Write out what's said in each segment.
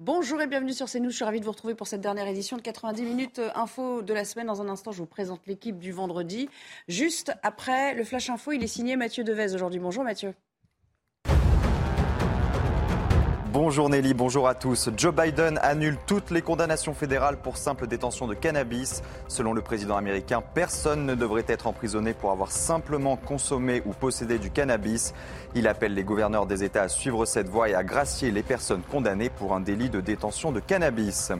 Bonjour et bienvenue sur CNews. Je suis ravie de vous retrouver pour cette dernière édition de 90 minutes euh, info de la semaine. Dans un instant, je vous présente l'équipe du vendredi. Juste après le Flash Info, il est signé Mathieu Devez aujourd'hui. Bonjour Mathieu. Bonjour Nelly, bonjour à tous. Joe Biden annule toutes les condamnations fédérales pour simple détention de cannabis. Selon le président américain, personne ne devrait être emprisonné pour avoir simplement consommé ou possédé du cannabis. Il appelle les gouverneurs des États à suivre cette voie et à gracier les personnes condamnées pour un délit de détention de cannabis.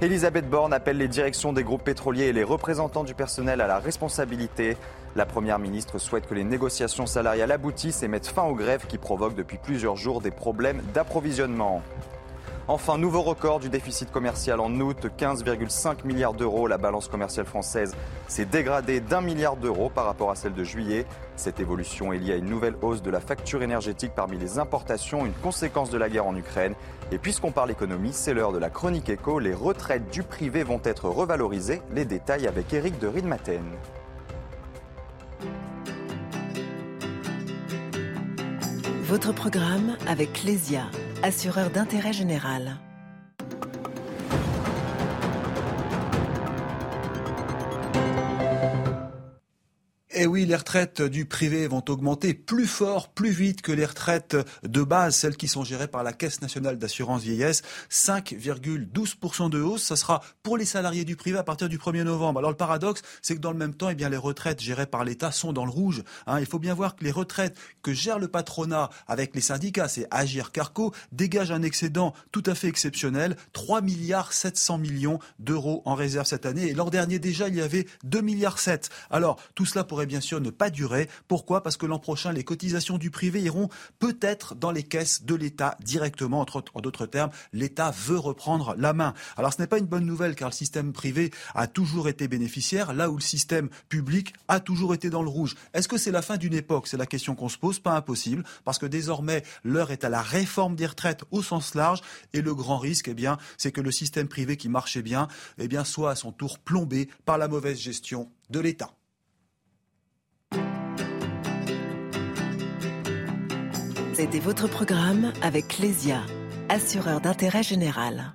Elisabeth Borne appelle les directions des groupes pétroliers et les représentants du personnel à la responsabilité. La Première ministre souhaite que les négociations salariales aboutissent et mettent fin aux grèves qui provoquent depuis plusieurs jours des problèmes d'approvisionnement. Enfin, nouveau record du déficit commercial en août, 15,5 milliards d'euros. La balance commerciale française s'est dégradée d'un milliard d'euros par rapport à celle de juillet. Cette évolution est liée à une nouvelle hausse de la facture énergétique parmi les importations, une conséquence de la guerre en Ukraine. Et puisqu'on parle économie, c'est l'heure de la chronique éco. Les retraites du privé vont être revalorisées. Les détails avec Eric de Riedmaten. Votre programme avec Lesia, assureur d'intérêt général. Eh oui, les retraites du privé vont augmenter plus fort, plus vite que les retraites de base, celles qui sont gérées par la Caisse nationale d'assurance vieillesse. 5,12% de hausse, ça sera pour les salariés du privé à partir du 1er novembre. Alors le paradoxe, c'est que dans le même temps, eh bien, les retraites gérées par l'État sont dans le rouge. Hein. Il faut bien voir que les retraites que gère le patronat avec les syndicats, c'est Agir Carco, dégagent un excédent tout à fait exceptionnel, 3 milliards 700 millions d'euros en réserve cette année. Et l'an dernier déjà, il y avait 2 milliards 7. Alors tout cela pourrait bien sûr ne pas durer. Pourquoi? Parce que l'an prochain, les cotisations du privé iront peut-être dans les caisses de l'État directement. En d'autres termes, l'État veut reprendre la main. Alors ce n'est pas une bonne nouvelle car le système privé a toujours été bénéficiaire, là où le système public a toujours été dans le rouge. Est-ce que c'est la fin d'une époque? C'est la question qu'on se pose, pas impossible, parce que désormais l'heure est à la réforme des retraites au sens large, et le grand risque, eh bien, c'est que le système privé qui marchait bien, eh bien, soit à son tour plombé par la mauvaise gestion de l'État. C'était votre programme avec Lesia, assureur d'intérêt général.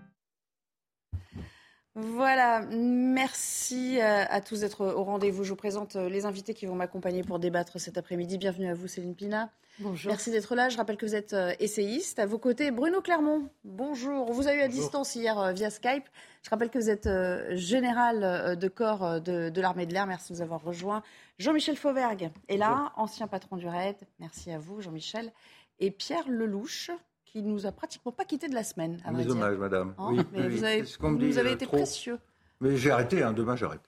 Voilà, merci euh, à tous d'être au rendez-vous. Je vous présente euh, les invités qui vont m'accompagner pour débattre cet après-midi. Bienvenue à vous, Céline Pina. Bonjour. Merci d'être là. Je rappelle que vous êtes euh, essayiste. À vos côtés, Bruno Clermont. Bonjour. On vous a eu à distance hier via Skype. Je rappelle que vous êtes général de corps de, de l'armée de l'air. Merci de nous avoir rejoints. Jean-Michel Fauvergue est là, ancien patron du RAID. Merci à vous, Jean-Michel et Pierre Lelouch, qui nous a pratiquement pas quitté de la semaine. À Mes hommages, madame. Hein, oui, mais vous, avez, vous nous avez été précieux. Mais j'ai arrêté, hein, demain j'arrête.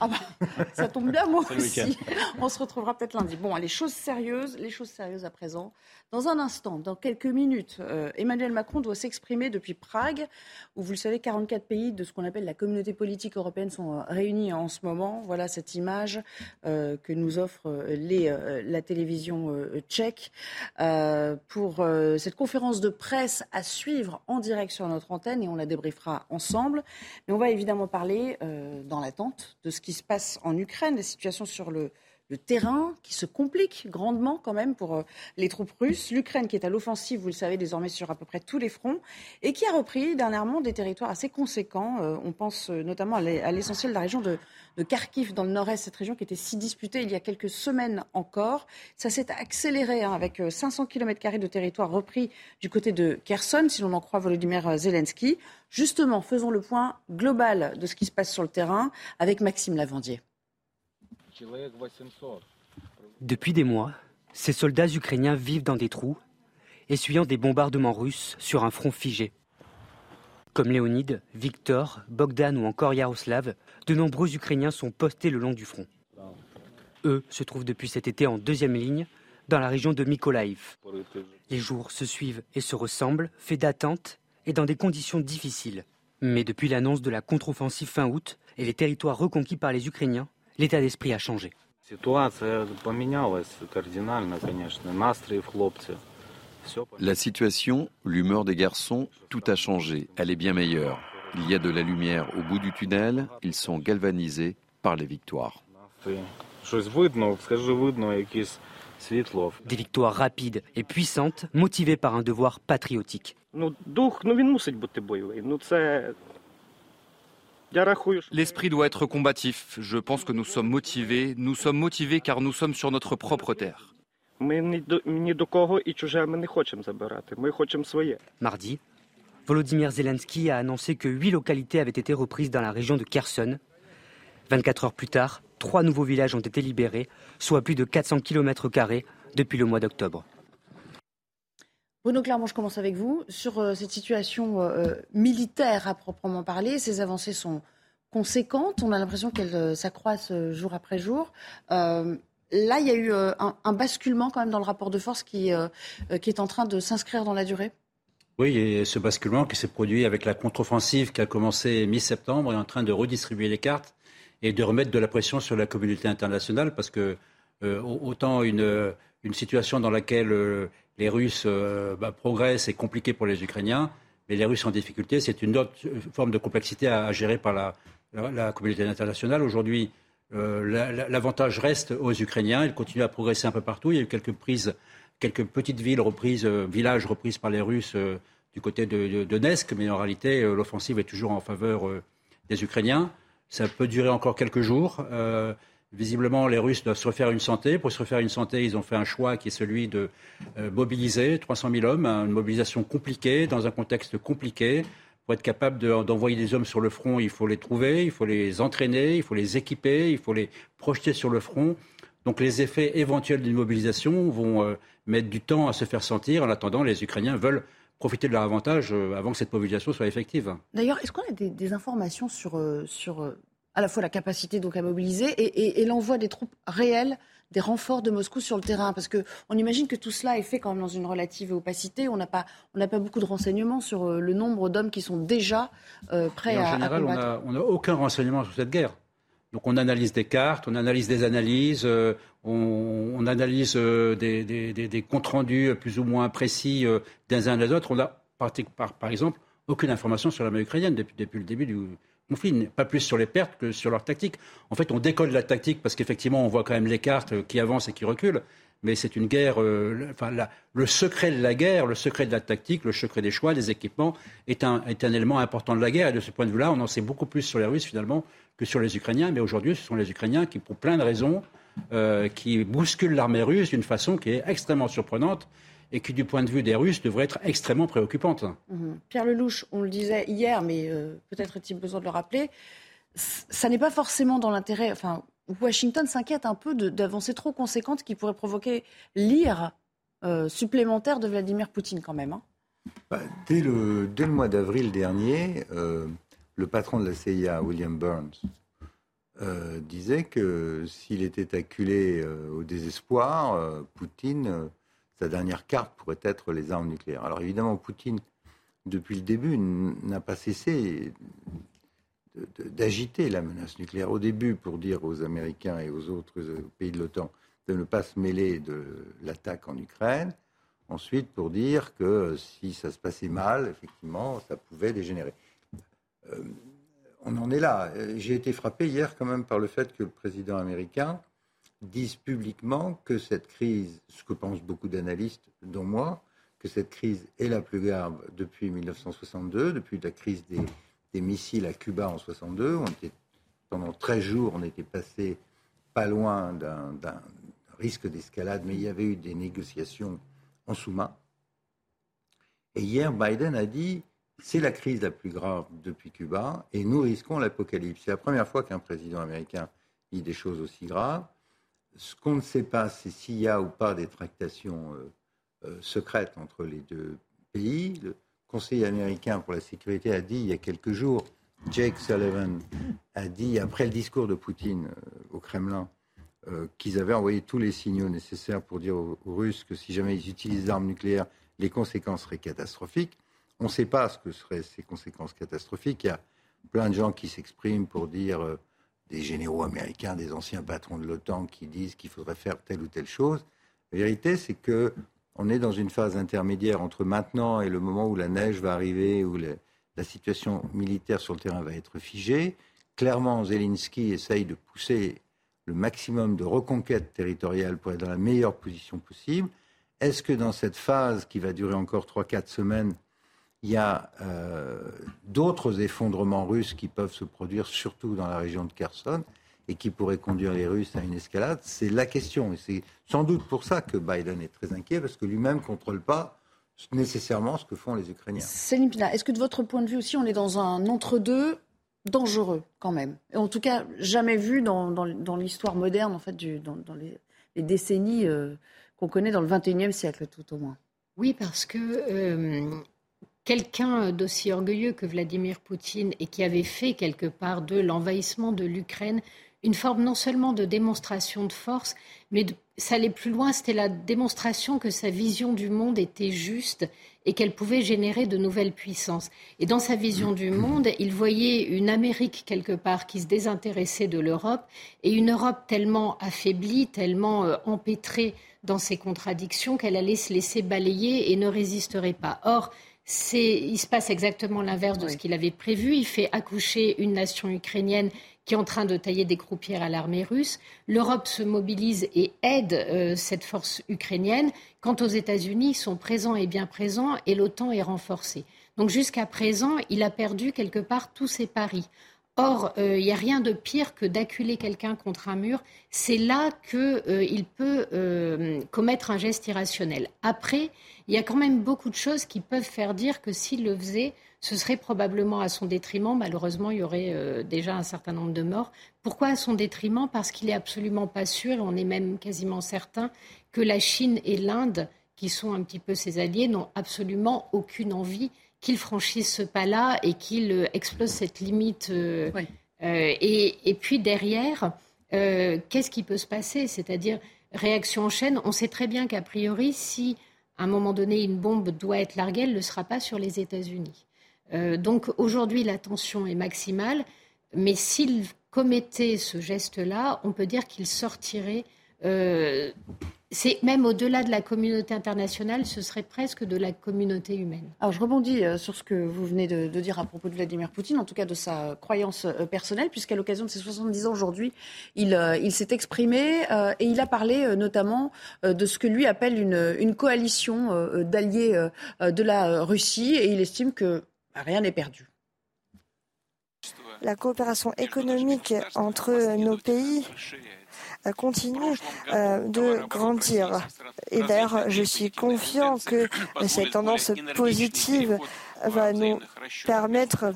Ah bah, ça tombe bien, moi aussi. On se retrouvera peut-être lundi. Bon, les choses sérieuses, les choses sérieuses à présent. Dans un instant, dans quelques minutes, euh, Emmanuel Macron doit s'exprimer depuis Prague, où vous le savez, 44 pays de ce qu'on appelle la communauté politique européenne sont euh, réunis en ce moment. Voilà cette image euh, que nous offre les, la télévision tchèque pour cette conférence de presse à suivre en direct sur notre antenne et on la débriefera ensemble. Mais on va évidemment parler dans l'attente de ce qui se passe en Ukraine, la situation sur le, terrain qui se complique grandement quand même pour euh, les troupes russes. L'Ukraine qui est à l'offensive, vous le savez désormais sur à peu près tous les fronts, et qui a repris dernièrement des territoires assez conséquents. Euh, on pense euh, notamment à l'essentiel de la région de, de Kharkiv dans le nord-est, cette région qui était si disputée il y a quelques semaines encore. Ça s'est accéléré hein, avec 500 km de territoire repris du côté de Kherson, si l'on en croit Volodymyr Zelensky. Justement, faisons le point global de ce qui se passe sur le terrain avec Maxime Lavandier. Depuis des mois, ces soldats ukrainiens vivent dans des trous, essuyant des bombardements russes sur un front figé. Comme Léonide, Victor, Bogdan ou encore Yaroslav, de nombreux Ukrainiens sont postés le long du front. Eux se trouvent depuis cet été en deuxième ligne dans la région de Mykolaïv. Les jours se suivent et se ressemblent, faits d'attente et dans des conditions difficiles. Mais depuis l'annonce de la contre-offensive fin août et les territoires reconquis par les Ukrainiens, l'état d'esprit a changé. La situation, l'humeur des garçons, tout a changé. Elle est bien meilleure. Il y a de la lumière au bout du tunnel. Ils sont galvanisés par les victoires. Des victoires rapides et puissantes, motivées par un devoir patriotique. L'esprit doit être combatif. Je pense que nous sommes motivés. Nous sommes motivés car nous sommes sur notre propre terre. Mardi, Volodymyr Zelensky a annoncé que huit localités avaient été reprises dans la région de Kherson. 24 heures plus tard, trois nouveaux villages ont été libérés, soit plus de 400 km depuis le mois d'octobre. Bruno Clermont, je commence avec vous. Sur euh, cette situation euh, militaire à proprement parler, ces avancées sont conséquentes. On a l'impression qu'elles euh, s'accroissent jour après jour. là, il y a eu un, basculement quand même dans le rapport de force qui, est en train de s'inscrire dans la durée. Oui, et ce basculement qui s'est produit avec la contre-offensive qui a commencé mi-septembre est en train de redistribuer les cartes et de remettre de la pression sur la communauté internationale parce que autant une situation dans laquelle les Russes euh, bah, progressent, c'est compliqué pour les Ukrainiens, mais les Russes en difficulté, c'est une autre forme de complexité à, gérer par la, communauté internationale. Aujourd'hui, euh, l'avantage reste aux Ukrainiens. Ils continuent à progresser un peu partout. Il y a eu quelques prises, quelques petites villes reprises, euh, villages reprises par les Russes du côté de, Donetsk, mais en réalité, l'offensive est toujours en faveur des Ukrainiens. Ça peut durer encore quelques jours. Visiblement, les Russes doivent se refaire une santé. Pour se refaire une santé, ils ont fait un choix qui est celui de euh, mobiliser 300 000 hommes, une mobilisation compliquée, dans un contexte compliqué. Pour être capable d'envoyer des hommes sur le front, il faut les trouver, il faut les entraîner, il faut les équiper, il faut les projeter sur le front. Donc les effets éventuels d'une mobilisation vont euh, mettre du temps à se faire sentir. En attendant, les Ukrainiens veulent profiter de leur avantage euh, avant que cette mobilisation soit effective. D'ailleurs, est-ce qu'on a des, informations sur, sur à la fois la capacité donc à mobiliser et, l'envoi des troupes réelles des renforts de Moscou sur le terrain Parce qu'on imagine que tout cela est fait quand même dans une relative opacité. On n'a pas, pas beaucoup de renseignements sur euh, le nombre d'hommes qui sont déjà euh, prêts à, en général, on n'a aucun renseignement sur cette guerre. Donc on analyse des cartes, on analyse des analyses, euh, on, analyse des, comptes rendus plus ou moins précis des uns des autres. On n'a, par, par, exemple, aucune information sur l'armée ukrainienne depuis, depuis le début du, conflit, pas plus sur les pertes que sur leur tactique. En fait, on décolle la tactique parce qu'effectivement, on voit quand même les cartes qui avancent et qui reculent. Mais c'est une guerre. Euh, enfin, le secret de la guerre, le secret de la tactique, le secret des choix, des équipements est un, est un élément important de la guerre. Et de ce point de vue-là, on en sait beaucoup plus sur les Russes finalement que sur les Ukrainiens. Mais aujourd'hui, ce sont les Ukrainiens qui, pour plein de raisons, euh, qui bousculent l'armée russe d'une façon qui est extrêmement surprenante et qui, du point de vue des Russes, devrait être extrêmement préoccupante. Mhm. Pierre Lelouch, on le disait hier, mais euh, peut-être est-il besoin de le rappeler, ça n'est pas forcément dans l'intérêt. Enfin, Washington s'inquiète un peu d'avancées trop conséquentes qui pourraient provoquer l'ire euh, supplémentaire de Vladimir Poutine, quand même. Hein. Bah, dès, le, dès, le, mois d'avril dernier, euh, le patron de la CIA, William Burns, disait que s'il était acculé au désespoir, Poutine sa dernière carte pourrait être les armes nucléaires. Alors évidemment, Poutine, depuis le début, n'a pas cessé d'agiter la menace nucléaire. Au début, pour dire aux Américains et aux autres pays de l'OTAN de ne pas se mêler de l'attaque en Ukraine. Ensuite, pour dire que si ça se passait mal, effectivement, ça pouvait dégénérer. Euh, on en est là. J'ai été frappé hier quand même par le fait que le président américain disent publiquement que cette crise, ce que pensent beaucoup d'analystes, dont moi, que cette crise est la plus grave depuis 1962, depuis la crise des, missiles à Cuba en 62. On était, pendant 13 jours, on était passé pas loin d'un risque d'escalade, mais il y avait eu des négociations en sous-main. Et hier, Biden a dit c'est la crise la plus grave depuis Cuba et nous risquons l'apocalypse. C'est la première fois qu'un président américain dit des choses aussi graves. Ce qu'on ne sait pas, c'est s'il y a ou pas des tractations euh, euh, secrètes entre les deux pays. Le Conseil américain pour la sécurité a dit il y a quelques jours, Jake Sullivan a dit, après le discours de Poutine euh, au Kremlin, qu'ils avaient envoyé tous les signaux nécessaires pour dire aux, Russes que si jamais ils utilisent l'arme nucléaire, les conséquences seraient catastrophiques. On ne sait pas ce que seraient ces conséquences catastrophiques. Il y a plein de gens qui s'expriment pour dire des généraux américains, des anciens patrons de l'OTAN qui disent qu'il faudrait faire telle ou telle chose. La vérité, c'est que on est dans une phase intermédiaire entre maintenant et le moment où la neige va arriver, où la situation militaire sur le terrain va être figée. Clairement, Zelensky essaye de pousser le maximum de reconquête territoriale pour être dans la meilleure position possible. Est-ce que dans cette phase qui va durer encore 3-4 semaines, il y a euh, d'autres effondrements russes qui peuvent se produire, surtout dans la région de Kherson, et qui pourraient conduire les Russes à une escalade C'est la question. Et c'est sans doute pour ça que Biden est très inquiet, parce que lui-même ne contrôle pas nécessairement ce que font les Ukrainiens. Céline Pina, est-ce que de votre point de vue aussi, on est dans un entre-deux dangereux quand même? Et En tout cas, jamais vu dans, dans, l'histoire moderne, en fait, du, dans, les, les, décennies euh, qu'on connaît dans le XXIe siècle, tout au moins? Oui, parce que euh, quelqu'un d'aussi orgueilleux que Vladimir Poutine et qui avait fait quelque part de l'envahissement de l'Ukraine une forme non seulement de démonstration de force, mais ça allait plus loin, c'était la démonstration que sa vision du monde était juste et qu'elle pouvait générer de nouvelles puissances. Et dans sa vision du monde, il voyait une Amérique quelque part qui se désintéressait de l'Europe et une Europe tellement affaiblie, tellement euh, empêtrée dans ses contradictions qu'elle allait se laisser balayer et ne résisterait pas. Or, il se passe exactement l'inverse de ce qu'il avait prévu. Il fait accoucher une nation ukrainienne qui est en train de tailler des croupières à l'armée russe. L'Europe se mobilise et aide euh, cette force ukrainienne. Quant aux États-Unis, ils sont présents et bien présents et l'OTAN est renforcée. Donc jusqu'à présent, il a perdu quelque part tous ses paris. Or, il euh, n'y a rien de pire que d'acculer quelqu'un contre un mur. C'est là qu'il euh, peut euh, commettre un geste irrationnel. Après, il y a quand même beaucoup de choses qui peuvent faire dire que s'il le faisait, ce serait probablement à son détriment. Malheureusement, il y aurait déjà un certain nombre de morts. Pourquoi à son détriment? Parce qu'il n'est absolument pas sûr, on est même quasiment certain, que la Chine et l'Inde, qui sont un petit peu ses alliés, n'ont absolument aucune envie qu'il franchisse ce pas-là et qu'il euh, explose cette limite. Euh, euh, et, puis derrière, qu'est-ce qui peut se passer? C'est-à-dire, réaction en chaîne, on sait très bien qu'a priori, si à un moment donné une bombe doit être larguée, elle ne le sera pas sur les États-Unis. donc aujourd'hui, la tension est maximale, mais s'il commettait ce geste-là, on peut dire qu'il sortirait c'est même au-delà de la communauté internationale, ce serait presque de la communauté humaine. Alors je rebondis euh, sur ce que vous venez de, dire à propos de Vladimir Poutine, en tout cas de sa croyance euh, personnelle, puisqu'à l'occasion de ses 70 ans aujourd'hui, il, euh, il s'est exprimé et il a parlé notamment de ce que lui appelle une, une coalition d'alliés de la Russie et il estime que rien n'est perdu. La coopération économique entre nos pays continue euh, de grandir. Et d'ailleurs, je suis confiant que cette tendance positive va nous permettre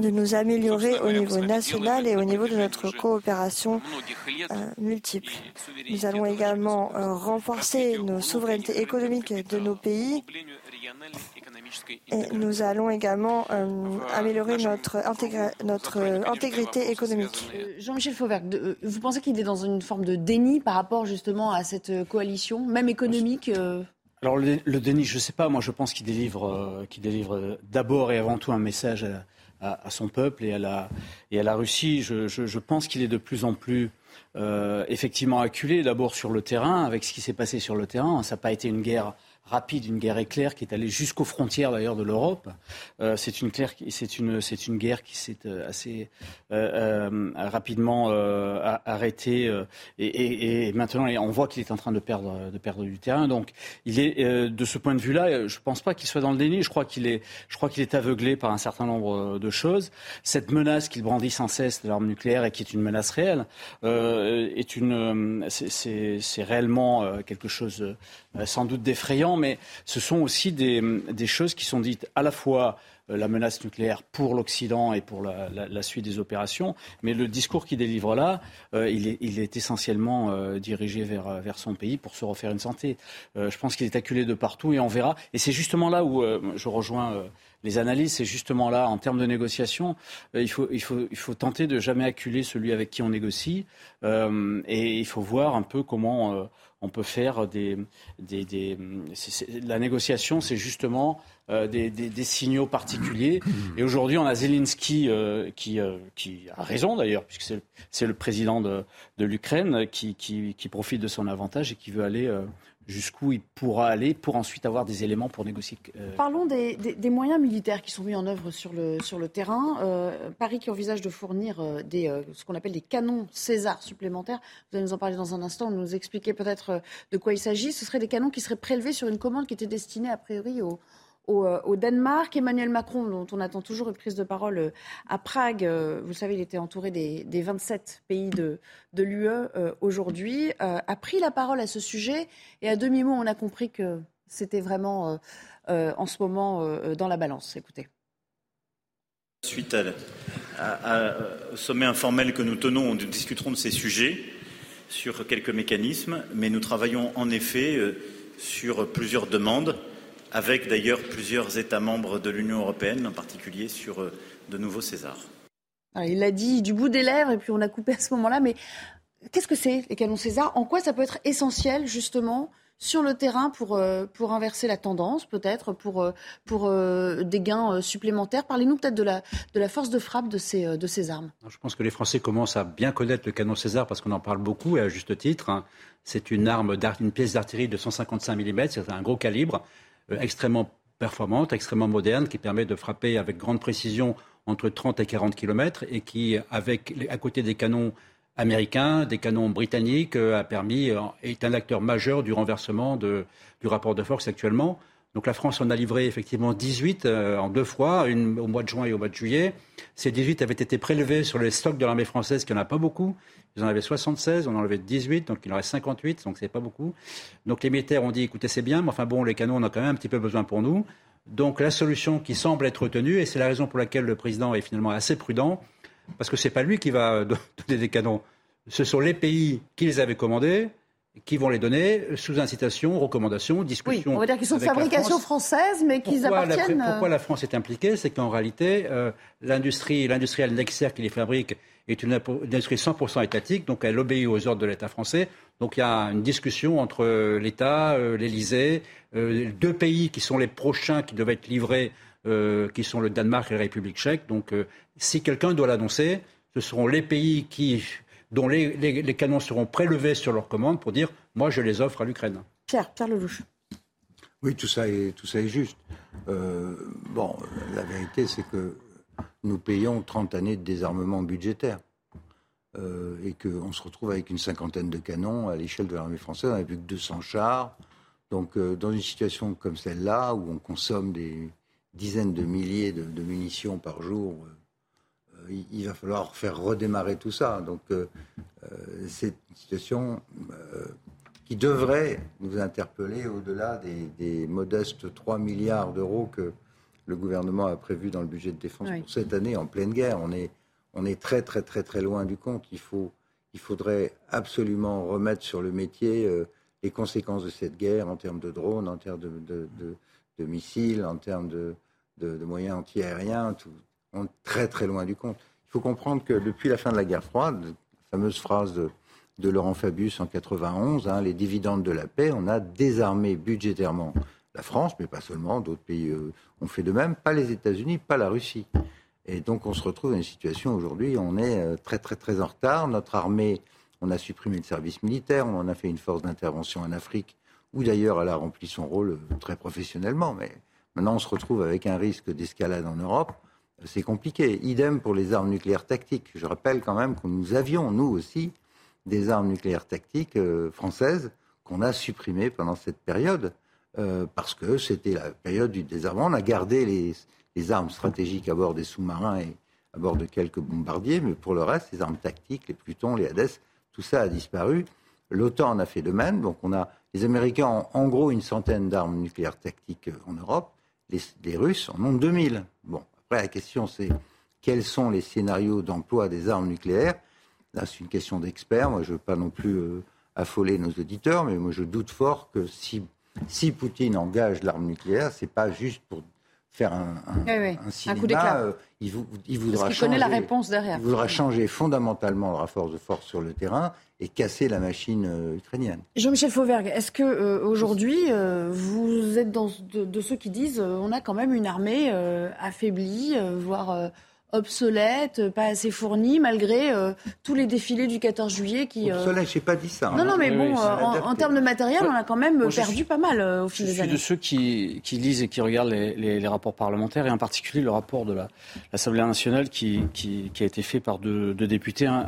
de nous améliorer au niveau national et au niveau de notre coopération euh, multiple. Nous allons également renforcer nos souverainetés économiques de nos pays et nous allons également euh, améliorer notre, notre intégrité économique. Euh, Jean-Michel Fauvert, euh, vous pensez qu'il est dans une forme de déni par rapport justement à cette coalition, même économique Alors le, déni, je ne sais pas. Moi, je pense qu'il délivre, délivre d'abord et avant tout un message à, son peuple et à la, et à la Russie. Je, je pense qu'il est de plus en plus effectivement acculé, d'abord sur le terrain, avec ce qui s'est passé sur le terrain. Ça n'a pas été une guerre rapide, une guerre éclair qui est allée jusqu'aux frontières d'ailleurs de l'Europe. Euh, c'est une, une, une guerre qui s'est euh, assez euh, rapidement arrêtée et, et, maintenant on voit qu'il est en train de perdre, de perdre du terrain. Donc il est de ce point de vue-là, je ne pense pas qu'il soit dans le déni. Je crois qu'il est, je est aveuglé par un certain nombre de choses. Cette menace qu'il brandit sans cesse de l'arme nucléaire et qui est une menace réelle est une, c'est réellement quelque chose sans doute d'effrayant mais ce sont aussi des, choses qui sont dites à la fois la menace nucléaire pour l'Occident et pour la, suite des opérations. Mais le discours qu'il délivre là, il, est, essentiellement dirigé vers, vers son pays pour se refaire une santé. je pense qu'il est acculé de partout et on verra. Et c'est justement là où je rejoins les analyses, c'est justement là, en termes de négociation, euh, il, faut, il, faut, il faut tenter de jamais acculer celui avec qui on négocie. Euh, et il faut voir un peu comment euh, on peut faire des. des, des la négociation, c'est justement des, des, signaux particuliers. Et aujourd'hui, on a Zelensky qui, qui a raison d'ailleurs, puisque c'est le, président de, de l'Ukraine qui, qui, qui, profite de son avantage et qui veut aller jusqu'où il pourra aller pour ensuite avoir des éléments pour négocier. Euh, Parlons des, moyens militaires qui sont mis en œuvre sur le, terrain. Euh, Paris qui envisage de fournir euh, ce qu'on appelle des canons César supplémentaires. Vous allez nous en parler dans un instant, nous expliquer peut-être de quoi il s'agit. Ce seraient des canons qui seraient prélevés sur une commande qui était destinée a priori aux, euh, au, Danemark. Emmanuel Macron, dont on attend toujours une prise de parole euh, à Prague, euh, vous savez, il était entouré des, 27 pays de, l'UE aujourd'hui, a pris la parole à ce sujet. Et à demi-mot, on a compris que c'était vraiment en ce moment dans la balance. Écoutez. Suite au sommet informel que nous tenons, nous discuterons de ces sujets sur quelques mécanismes, mais nous travaillons en effet sur plusieurs demandes avec d'ailleurs plusieurs États membres de l'Union européenne, en particulier sur euh, de nouveaux Césars. il l'a dit du bout des lèvres et puis on a coupé à ce moment-là, mais qu'est-ce que c'est les canons César? En quoi ça peut être essentiel justement sur le terrain pour, euh, pour inverser la tendance, peut-être, pour, euh, pour des gains supplémentaires? Parlez-nous peut-être de la, de la force de frappe de ces, de ces armes. Je pense que les Français commencent à bien connaître le canon César parce qu'on en parle beaucoup et à juste titre. Hein. C'est une arme, une pièce d'artillerie de 155 mm, c'est un gros calibre. Euh, extrêmement performante, extrêmement moderne, qui permet de frapper avec grande précision entre 30 et 40 km et qui, à côté des canons américains, des canons britanniques, euh, a permis, euh, est un acteur majeur du renversement du rapport de force actuellement. Donc la France en a livré effectivement 18 en deux fois, une au mois de juin et au mois de juillet. Ces 18 avaient été prélevés sur les stocks de l'armée française, qui n'en a pas beaucoup. Ils en avaient 76, on en avait 18, donc il en reste 58, donc c'est pas beaucoup. Donc les militaires ont dit, écoutez, c'est bien, mais enfin bon, les canons, on a quand même un petit peu besoin pour nous. Donc la solution qui semble être retenue, et c'est la raison pour laquelle le président est finalement assez prudent, parce que c'est pas lui qui va donner des canons. Ce sont les pays qui les avaient commandés, qui vont les donner sous incitation, recommandation, discussion. Oui, on va dire qu'ils sont de fabrication française, mais qu'ils appartiennent. La, pourquoi la France est impliquée? C'est qu'en réalité, euh, l'industrie, l'industriel Nexer qui les fabrique est une industrie 100% étatique, donc elle obéit aux ordres de l'État français. Donc il y a une discussion entre l'État, euh, l'Élysée, euh, deux pays qui sont les prochains qui doivent être livrés, euh, qui sont le Danemark et la République tchèque. Donc si quelqu'un doit l'annoncer, ce seront les pays qui, dont les, canons seront prélevés sur leur commande pour dire moi je les offre à l'Ukraine. Pierre, Pierre Lelouch. Oui, tout ça est, tout ça est juste. bon, la vérité, c'est que nous payons 30 années de désarmement budgétaire. Euh, et qu'on se retrouve avec une cinquantaine de canons à l'échelle de l'armée française. On n'a plus que 200 chars. Donc, euh, dans une situation comme celle-là, où on consomme des dizaines de milliers de, munitions par jour, euh, il, va falloir faire redémarrer tout ça. Donc, c'est une situation qui devrait nous interpeller au-delà des, des modestes 3 milliards d'euros que le gouvernement a prévu dans le budget de défense pour cette année en pleine guerre. On est, on est très très très très loin du compte. Il, faut, il faudrait absolument remettre sur le métier euh, les conséquences de cette guerre en termes de drones, en termes de, de, missiles, en termes de, moyens antiaériens. Tout, on est très très loin du compte. Il faut comprendre que depuis la fin de la guerre froide, la fameuse phrase de, Laurent Fabius en 91, hein, les dividendes de la paix, on a désarmé budgétairement la France, mais pas seulement, d'autres pays euh, ont fait de même, pas les États-Unis, pas la Russie. Et donc on se retrouve dans une situation aujourd'hui, on est euh, très très très en retard. Notre armée, on a supprimé le service militaire, on en a fait une force d'intervention en Afrique, où d'ailleurs elle a rempli son rôle euh, très professionnellement. Mais maintenant on se retrouve avec un risque d'escalade en Europe. C'est compliqué. Idem pour les armes nucléaires tactiques. Je rappelle quand même que nous avions, nous aussi, des armes nucléaires tactiques françaises qu'on a supprimées pendant cette période. Euh, parce que c'était la période du désarmement. On a gardé les, armes stratégiques à bord des sous-marins et à bord de quelques bombardiers, mais pour le reste, les armes tactiques, les Plutons, les Hades, tout ça a disparu. L'OTAN en a fait de même. Donc on a les Américains ont en gros une centaine d'armes nucléaires tactiques en Europe. Les, Russes en ont 2000. Après la question c'est quels sont les scénarios d'emploi des armes nucléaires? Là, c'est une question d'experts. Moi, je ne veux pas non plus euh, affoler nos auditeurs, mais moi, je doute fort que si, si Poutine engage l'arme nucléaire, c'est pas juste pour faire un, un, cinéma, coup d'éclat. Euh, il, il, voudra Parce changer, la réponse derrière. Il voudra changer fondamentalement le rapport de force sur le terrain et casser la machine euh, ukrainienne. Jean-Michel Fauvergue, est-ce que euh, aujourd'hui vous êtes dans de, ceux qui disent on a quand même une armée affaiblie, voire obsolète, pas assez fournie, malgré euh, tous les défilés du 14 juillet qui... Euh... Obsolète, j'ai pas dit ça. Non, non, mais bon, euh, en, termes de matériel, on a quand même perdu pas mal euh, au fil des années. Je suis de ceux qui, qui, lisent et qui regardent les, les, les, rapports parlementaires, et en particulier le rapport de l'Assemblée nationale qui, qui, qui, a été fait par deux, deux députés hein,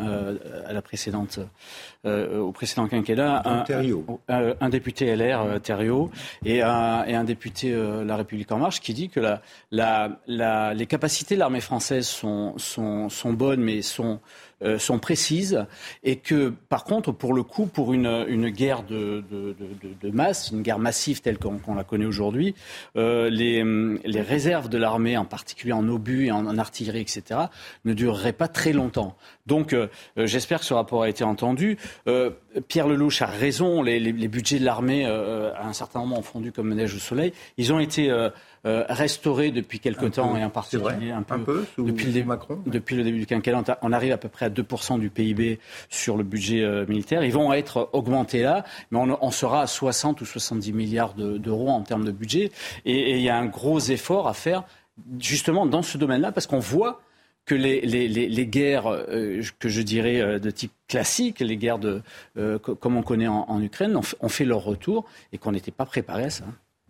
à la précédente, au précédent quinquennat. Un, un, un, député LR, Thériault, et un, et un député La République En Marche, qui dit que la, la, la, les capacités de l'armée française sont, sont, sont bonnes, mais sont, euh, sont précises, et que, par contre, pour le coup, pour une, une guerre de, de, de, de, masse, une guerre massive telle qu'on la connaît aujourd'hui, euh, les, les, réserves de l'armée, en particulier en obus et en, artillerie, etc., ne dureraient pas très longtemps. Donc, euh, j'espère que ce rapport a été entendu. Euh, Pierre Lelouch a raison, les, les, les budgets de l'armée, à un certain moment, ont fondu comme neige au soleil. Ils ont été euh, restauré depuis quelque temps et en particulier un peu, depuis, le début, Macron. depuis le début du quinquennat. On arrive à peu près à 2% du PIB sur le budget euh, militaire. Ils vont être augmentés là, mais on, on sera à 60 ou 70 milliards d'euros en termes de budget. Et, il y a un gros effort à faire justement dans ce domaine-là parce qu'on voit que les, les, les, les guerres euh, que je dirais euh, de type classique, les guerres de, comme on connaît en, en Ukraine, ont, ont, fait leur retour et qu'on n'était pas préparé à ça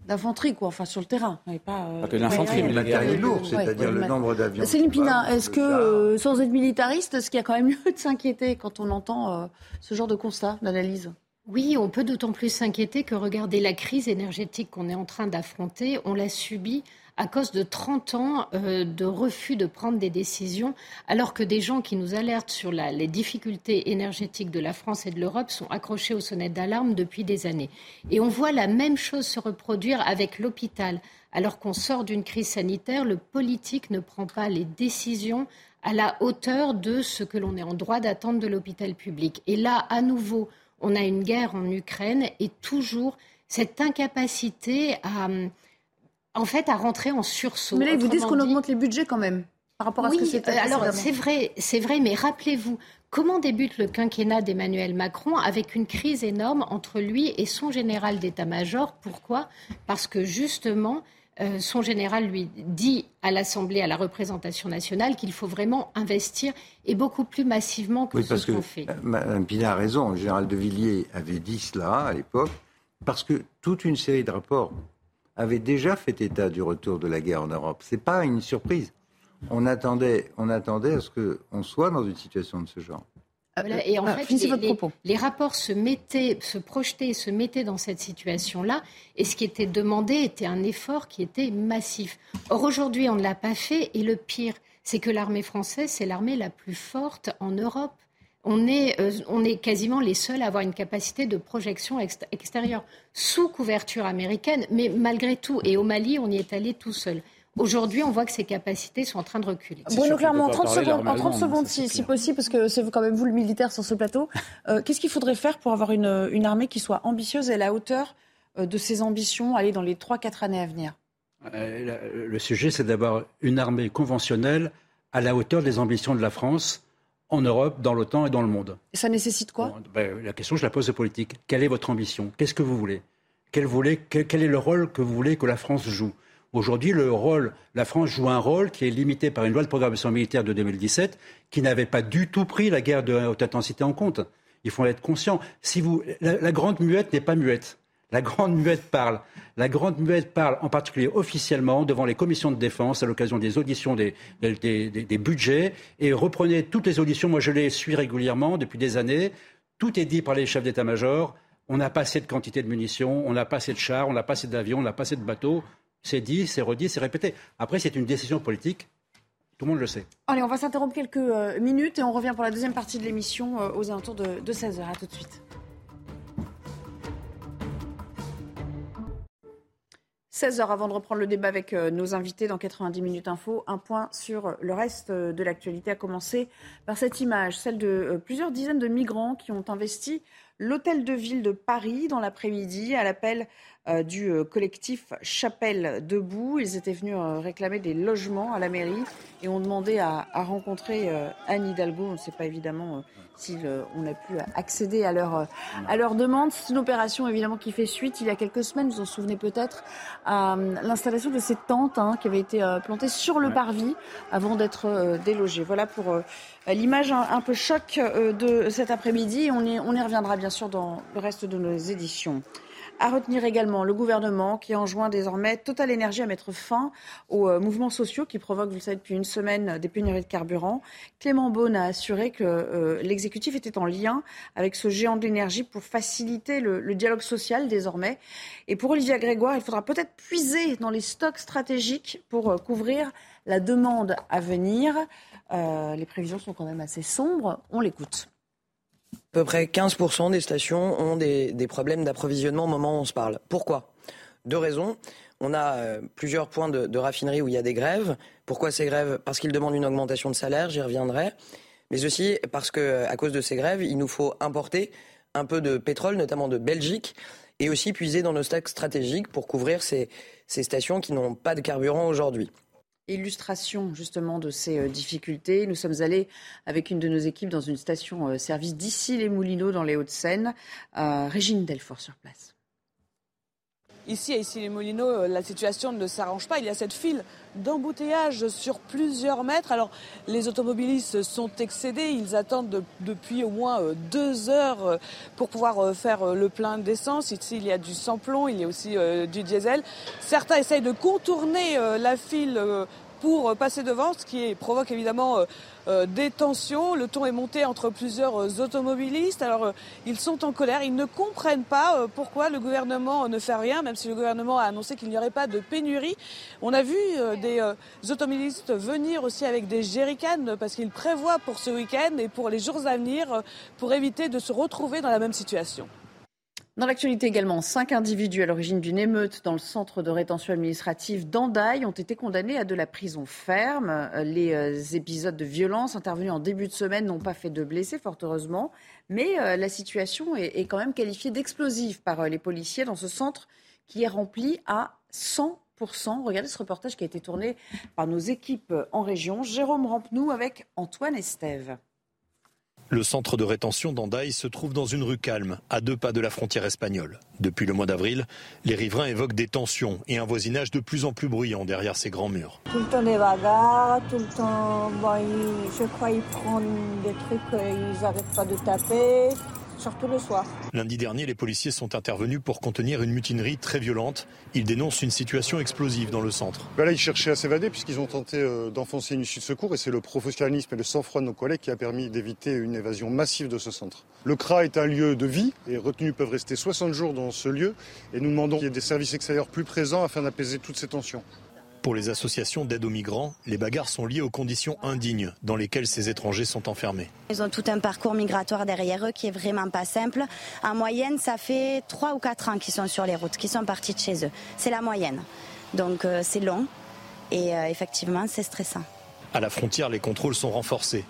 d'infanterie, quoi, enfin sur le terrain. pas, euh, que l'infanterie, mais matériel lourd, c'est-à-dire le nombre d'avions. Céline Pina, est-ce que, euh, sans être militariste, est-ce qu'il y a quand même lieu de s'inquiéter quand on entend euh, ce genre de constat, d'analyse? Oui, on peut d'autant plus s'inquiéter que regarder la crise énergétique qu'on est en train d'affronter, on l'a subie à cause de 30 ans euh, de refus de prendre des décisions, alors que des gens qui nous alertent sur les difficultés énergétiques de la France et de l'Europe sont accrochés aux sonnettes d'alarme depuis des années. Et on voit la même chose se reproduire avec l'hôpital. Alors qu'on sort d'une crise sanitaire, le politique ne prend pas les décisions à la hauteur de ce que l'on est en droit d'attendre de l'hôpital public. Et là, à nouveau, on a une guerre en Ukraine et toujours cette incapacité à en fait, à rentrer en sursaut. Mais là, ils vous disent qu'on augmente les budgets quand même par rapport à ce que c'était. Euh, alors c'est vrai, c'est vrai, mais rappelez-vous comment débute le quinquennat d'Emmanuel Macron avec une crise énorme entre lui et son général d'état-major? Pourquoi? Parce que justement. Euh, son général lui dit à l'Assemblée, à la représentation nationale, qu'il faut vraiment investir et beaucoup plus massivement que ce qu'on fait. Euh, Mme Pina a raison. Le général de Villiers avait dit cela à l'époque, parce que toute une série de rapports avait déjà fait état du retour de la guerre en Europe. Ce n'est pas une surprise. On attendait, on attendait à ce qu'on soit dans une situation de ce genre. Et en fait, les, les, rapports se mettaient, se projetaient, se mettaient dans cette situation-là, et ce qui était demandé était un effort qui était massif. Or aujourd'hui, on ne l'a pas fait, et le pire, c'est que l'armée française, c'est l'armée la plus forte en Europe on est, euh, on est quasiment les seuls à avoir une capacité de projection extérieure sous couverture américaine, mais malgré tout, et au Mali, on y est allé tout seul. Aujourd'hui, on voit que ces capacités sont en train de reculer. Bruno Clermont, en 30 secondes, en 30 secondes si, possible, parce que c'est quand même vous le militaire sur ce plateau. Euh, qu'est-ce qu'il faudrait faire pour avoir une, une, armée qui soit ambitieuse et à la hauteur euh, de ses ambitions, aller dans les 3-4 années à venir? Le sujet, c'est d'avoir une armée conventionnelle à la hauteur des ambitions de la France en Europe, dans l'OTAN et dans le monde. Et ça nécessite quoi? Ben, La question, je la pose aux politiques. Quelle est votre ambition? Qu'est-ce que vous voulez? Quel, quel, est le rôle que vous voulez que la France joue? Aujourd'hui, le rôle, la France joue un rôle qui est limité par une loi de programmation militaire de 2017 qui n'avait pas du tout pris la guerre de haute intensité en compte. Il faut en être conscient. Si vous, la grande muette n'est pas muette. La Grande Muette parle. La Grande Muette parle en particulier officiellement devant les commissions de défense à l'occasion des auditions des, budgets et reprenez toutes les auditions. Moi, je les suis régulièrement depuis des années. Tout est dit par les chefs d'état-major. On n'a pas assez de quantité de munitions, on n'a pas assez de chars, on n'a pas assez d'avions, on n'a pas assez de bateaux. C'est dit, c'est redit, c'est répété. Après, c'est une décision politique. Tout le monde le sait. Allez, on va s'interrompre quelques euh, minutes et on revient pour la deuxième partie de l'émission euh, aux alentours de, de 16h. À tout de suite. 16h avant de reprendre le débat avec euh, nos invités dans 90 minutes info, un point sur le reste euh, de l'actualité, à commencer par cette image, celle de euh, plusieurs dizaines de migrants qui ont investi l'hôtel de ville de Paris dans l'après-midi à l'appel euh, du euh, collectif Chapelle Debout. Ils étaient venus euh, réclamer des logements à la mairie et ont demandé à, à rencontrer Anne Hidalgo. On ne sait pas évidemment si on a pu accéder à leur, à leur demande. C'est une opération évidemment qui fait suite. Il y a quelques semaines, vous vous en souvenez peut-être, à l'installation de ces tentes hein, qui avaient été plantées sur le parvis avant d'être délogées. Voilà pour l'image un, un, peu choc de cet après-midi. On y, on y reviendra bien sûr dans le reste de nos éditions. À retenir également le gouvernement qui enjoint désormais Total Énergie à mettre fin aux euh, mouvements sociaux qui provoquent, vous le savez, depuis une semaine des pénuries de carburant. Clément Beaune a assuré que euh, l'exécutif était en lien avec ce géant de l'énergie pour faciliter le, dialogue social désormais. Et pour Olivia Grégoire, il faudra peut-être puiser dans les stocks stratégiques pour euh, couvrir la demande à venir. Euh, les prévisions sont quand même assez sombres. On l'écoute. À peu près 15% des stations ont des, problèmes d'approvisionnement au moment où on se parle. Pourquoi? Deux raisons. On a euh, plusieurs points de, raffinerie où il y a des grèves. Pourquoi ces grèves? Parce qu'ils demandent une augmentation de salaire, j'y reviendrai. Mais aussi parce que, à cause de ces grèves, il nous faut importer un peu de pétrole, notamment de Belgique, et aussi puiser dans nos stocks stratégiques pour couvrir ces stations qui n'ont pas de carburant aujourd'hui illustration justement de ces euh, difficultés. Nous sommes allés avec une de nos équipes dans une station-service euh, d'ici les Moulineaux dans les Hauts-de-Seine. Euh, Régine Delfort sur place. Ici, à ici les Moulineaux, la situation ne s'arrange pas. Il y a cette file d'embouteillage sur plusieurs mètres. Alors, les automobilistes sont excédés. Ils attendent de, depuis au moins deux heures pour pouvoir faire le plein d'essence. Ici, il y a du sans-plomb, il y a aussi du diesel. Certains essayent de contourner la file pour passer devant, ce qui provoque évidemment euh, euh, des tensions. Le ton est monté entre plusieurs euh, automobilistes. Alors euh, ils sont en colère, ils ne comprennent pas euh, pourquoi le gouvernement ne fait rien, même si le gouvernement a annoncé qu'il n'y aurait pas de pénurie. On a vu euh, des automobilistes venir aussi avec des jerrycans parce qu'ils prévoient pour ce week-end et pour les jours à venir pour éviter de se retrouver dans la même situation. Dans l'actualité également, cinq individus à l'origine d'une émeute dans le centre de rétention administrative d'Andaille ont été condamnés à de la prison ferme. Les euh, épisodes de violence intervenus en début de semaine n'ont pas fait de blessés, fort heureusement, mais euh, la situation est, quand même qualifiée d'explosive par euh, les policiers dans ce centre qui est rempli à 100% Regardez ce reportage qui a été tourné par nos équipes en région. Jérôme Rampenou avec Antoine Estève. Le centre de rétention d'Andaï se trouve dans une rue calme, à deux pas de la frontière espagnole. Depuis le mois d'avril, les riverains évoquent des tensions et un voisinage de plus en plus bruyant derrière ces grands murs. Tout le temps des bagarres, tout le temps, ils, je crois qu'ils prennent des trucs, ils n'arrêtent pas de taper surtout le soir. Lundi dernier, les policiers sont intervenus pour contenir une mutinerie très violente. Ils dénoncent une situation explosive dans le centre. Ben là, ils cherchaient à s'évader puisqu'ils ont tenté euh, d'enfoncer une issue de secours et c'est le professionnalisme et le sang-froid de nos collègues qui a permis d'éviter une évasion massive de ce centre. Le CRA est un lieu de vie et retenus peuvent rester 60 jours dans ce lieu et nous demandons qu'il y ait des services extérieurs plus présents afin d'apaiser toutes ces tensions. Pour les associations d'aide aux migrants, les bagarres sont liées aux conditions indignes dans lesquelles ces étrangers sont enfermés. Ils ont tout un parcours migratoire derrière eux qui est vraiment pas simple. En moyenne, ça fait 3 ou 4 ans qu'ils sont sur les routes, qu'ils sont partis de chez eux. C'est la moyenne. Donc euh, c'est long et euh, effectivement, c'est stressant. À la frontière, les contrôles sont renforcés.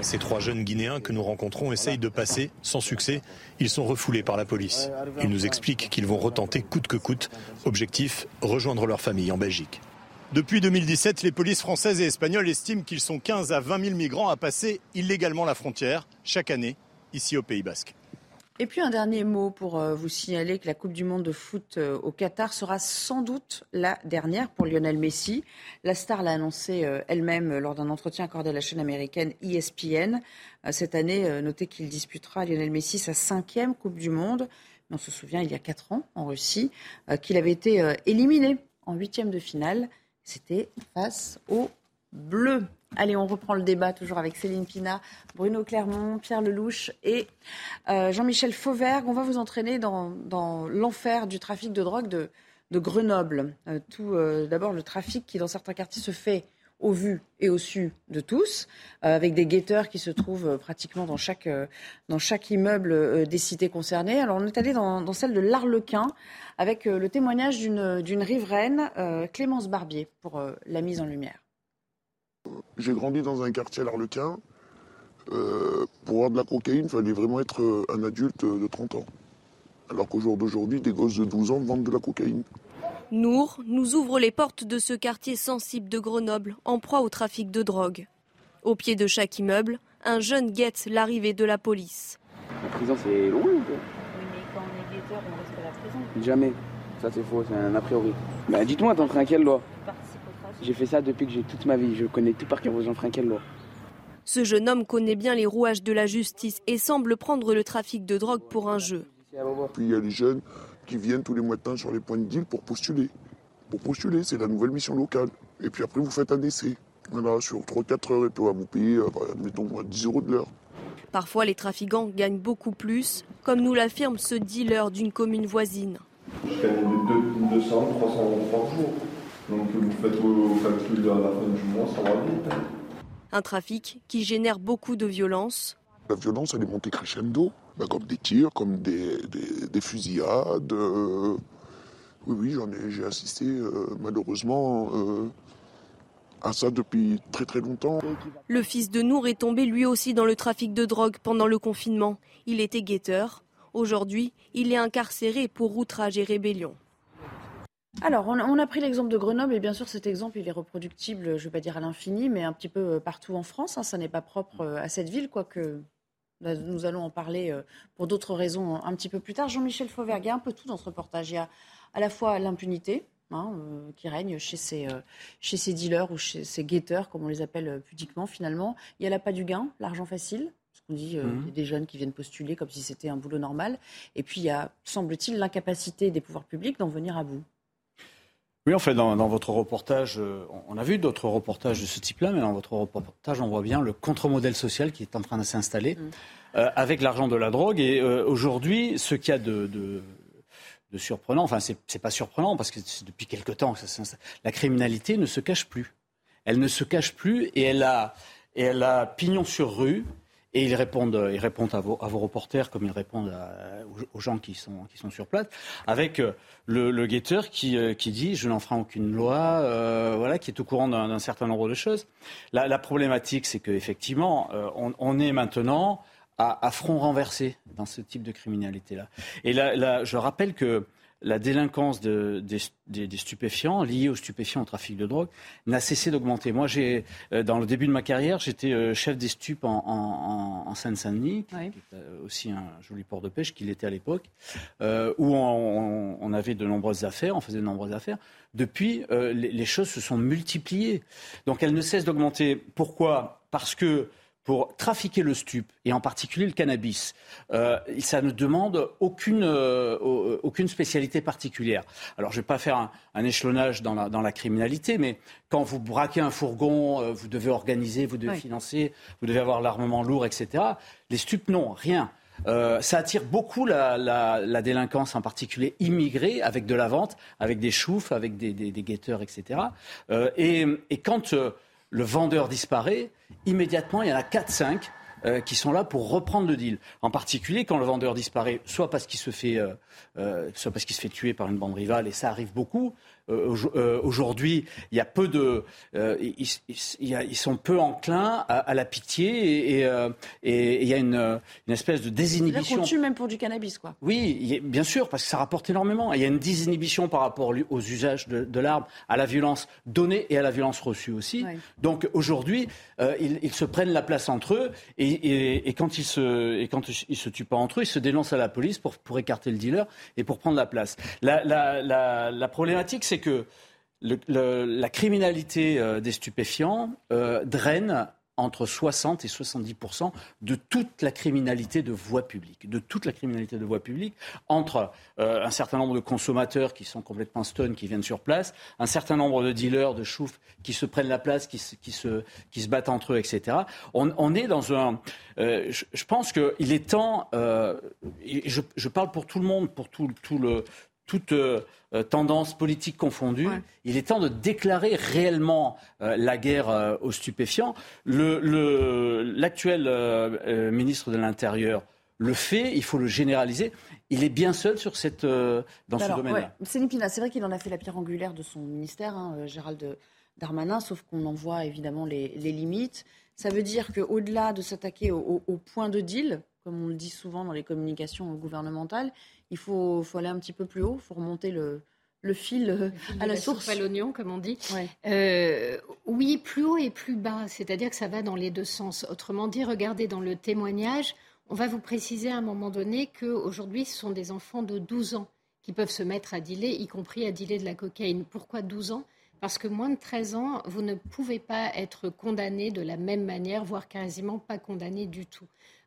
Ces trois jeunes Guinéens que nous rencontrons essayent de passer, sans succès. Ils sont refoulés par la police. Ils nous expliquent qu'ils vont retenter coûte que coûte. Objectif, rejoindre leur famille en Belgique. Depuis 2017, les polices françaises et espagnoles estiment qu'ils sont 15 à 20 000 migrants à passer illégalement la frontière chaque année, ici au Pays Basque. Et puis un dernier mot pour euh, vous signaler que la Coupe du Monde de foot euh, au Qatar sera sans doute la dernière pour Lionel Messi. La star l'a annoncé euh, elle-même lors d'un entretien accordé à la chaîne américaine ESPN. Cette année, notez qu'il disputera Lionel Messi sa cinquième Coupe du Monde. On se souvient, il y a quatre ans, en Russie, qu'il avait été éliminé en huitième de finale. C'était face aux Bleus. Allez, on reprend le débat toujours avec Céline Pina, Bruno Clermont, Pierre Lelouch et euh, Jean-Michel Fauvergue. On va vous entraîner dans, l'enfer du trafic de drogue de, Grenoble. Euh, tout euh, d'abord le trafic qui dans certains quartiers se fait au vu et au su de tous, avec des guetteurs qui se trouvent pratiquement dans chaque immeuble des cités concernées. Alors on est allé dans, celle de l'Arlequin avec le témoignage d'une riveraine, Clémence Barbier, pour la mise en lumière. J'ai grandi dans un quartier à l'Arlequin. pour avoir de la cocaïne, il fallait vraiment être un adulte de 30 ans. Alors qu'au jour d'aujourd'hui, des gosses de 12 ans vendent de la cocaïne. Nour nous ouvre les portes de ce quartier sensible de Grenoble, en proie au trafic de drogue. Au pied de chaque immeuble, un jeune guette l'arrivée de la police. La prison, c'est loin Oui, mais quand on est guetteur, on risque la prison. Jamais. Ça, c'est faux, c'est un a priori. Bah, dites-moi, t'enfreins quelle loi? J'ai fait ça depuis que j'ai toute ma vie. Je connais tout par cœur vos enfreins quelle loi Ce jeune homme connaît bien les rouages de la justice et semble prendre le trafic de drogue pour un jeu. Puis il y a les jeunes qui viennent tous les temps sur les points de deal pour postuler. Pour postuler, c'est la nouvelle mission locale. Et puis après, vous faites un essai. Voilà, sur 3-4 heures, et puis on va vous payer, euh, bah, admettons, 10 euros de l'heure. Parfois, les trafiquants gagnent beaucoup plus, comme nous l'affirme ce dealer d'une commune voisine. Je gagne 200, 300 euros par jour. Donc vous faites vos calculs à la fin du mois, ça va vite. Hein. Un trafic qui génère beaucoup de violence. La violence, elle est montée crescendo. Bah, comme des tirs, comme des, fusillades. Euh, oui, oui, j'en ai, j'ai assisté euh, malheureusement euh, à ça depuis très très longtemps. Le fils de Nour est tombé lui aussi dans le trafic de drogue pendant le confinement. Il était guetteur. Aujourd'hui, il est incarcéré pour outrage et rébellion. Alors, on a, pris l'exemple de Grenoble, et bien sûr, cet exemple, il est reproductible, je ne vais pas dire à l'infini, mais un petit peu partout en France. Hein. ça n'est pas propre à cette ville, quoique nous allons en parler euh, pour d'autres raisons un petit peu plus tard. Jean-Michel Fauvergue, il y a un peu tout dans ce reportage. Il y a à la fois l'impunité hein, euh, qui règne chez ces, euh, chez ces dealers ou chez ces guetteurs, comme on les appelle pudiquement finalement. Il y a l'appât du gain, l'argent facile. Parce qu'on dit mmh. y a des jeunes qui viennent postuler comme si c'était un boulot normal. Et puis il y a, semble-t-il, l'incapacité des pouvoirs publics d'en venir à bout. Oui, en fait, dans, votre reportage, on a vu d'autres reportages de ce type-là, mais dans votre reportage, on voit bien le contre-modèle social qui est en train de s'installer. Mmh. Euh, avec l'argent de la drogue. Et euh, aujourd'hui, ce qu'il y a de, de, surprenant, enfin, c'est pas surprenant parce que depuis quelque temps, la criminalité ne se cache plus. Elle ne se cache plus et elle a, et elle a pignon sur rue. Et ils répondent, ils répondent à, vos, à vos reporters comme ils répondent aux, gens qui sont, qui sont sur place, avec euh, le, guetteur qui, qui dit je n'enfreins aucune loi, voilà, qui est au courant d'un certain nombre de choses. La, la problématique, c'est qu'effectivement, on, on est maintenant à, front renversé dans ce type de criminalité-là. Et là, je rappelle que la délinquance de, des, stupéfiants, liée aux stupéfiants, au trafic de drogue, n'a cessé d'augmenter. Moi, j'ai, euh, dans le début de ma carrière, j'étais euh, chef des stupes en, Seine-Saint-Denis, qui euh, aussi un joli port de pêche qu'il était à l'époque, où on, avait de nombreuses affaires, on faisait de nombreuses affaires. Depuis, les, les, choses se sont multipliées. Donc, elles ne cessent d'augmenter. Pourquoi? Parce que pour trafiquer le stup, et en particulier le cannabis, euh, ça ne demande aucune, euh, aucune spécialité particulière. Alors, je ne vais pas faire un, échelonnage dans la, dans la, criminalité, mais quand vous braquez un fourgon, euh, vous devez organiser, vous devez financer, vous devez avoir l'armement lourd, etc. Les stupes, non, rien. ça attire beaucoup la, la, délinquance, en particulier immigrée, avec de la vente, avec des choufs, avec des, des, des guetteurs, etc. et, et, quand le vendeur disparaît, immédiatement, il y en a 4-5 euh, qui sont là pour reprendre le deal. En particulier quand le vendeur disparaît, soit parce qu'il se fait, euh, euh, soit parce qu'il se fait tuer par une bande rivale, et ça arrive beaucoup, euh, euh, aujourd'hui, il y a peu de, euh, ils, sont peu enclins à, la pitié et, il y a une, espèce de désinhibition. On tue même pour du cannabis, quoi. Oui, bien sûr, parce que ça rapporte énormément. Il y a une désinhibition par rapport aux usages de, l'arme, à la violence donnée et à la violence reçue aussi. Donc aujourd'hui, ils, se prennent la place entre eux et, quand ils se et quand ils se tuent pas entre eux, ils se dénoncent à la police pour, pour écarter le dealer et pour prendre la place. La, la problématique, c'est que la criminalité euh, des stupéfiants euh, draine entre 60 et 70 de toute la criminalité de voie publique, de toute la criminalité de voie publique, entre euh, un certain nombre de consommateurs qui sont complètement stun, qui viennent sur place, un certain nombre de dealers, de choufs qui se prennent la place, qui se, battent entre eux, etc. On, est dans un... je, je, pense qu'il est temps, je, parle pour tout le monde, pour tout le toute euh, tendance politique confondue, il est temps de déclarer réellement la guerre aux stupéfiants. L'actuel ministre de l'Intérieur le fait, il faut le généraliser. Il est bien seul sur cette, dans ce domaine-là. C'est vrai qu'il en a fait la pierre angulaire de son ministère, hein, Gérald Darmanin, sauf qu'on en voit évidemment les, limites. Ça veut dire qu'au-delà de s'attaquer au, point de deal, comme on le dit souvent dans les communications gouvernementales, il faut, faut aller un petit peu plus haut, il faut remonter le, le fil, euh, à la, source. à l'oignon, comme on dit. Euh, oui, plus haut et plus bas, c'est-à-dire que ça va dans les deux sens. Autrement dit, regardez dans le témoignage, on va vous préciser à un moment donné qu'aujourd'hui, ce sont des enfants de 12 ans qui peuvent se mettre à dealer, y compris à dealer de la cocaïne. Pourquoi 12 ans? Parce que moins de 13 ans, vous ne pouvez pas être condamné de la même manière, voire quasiment pas condamné du tout.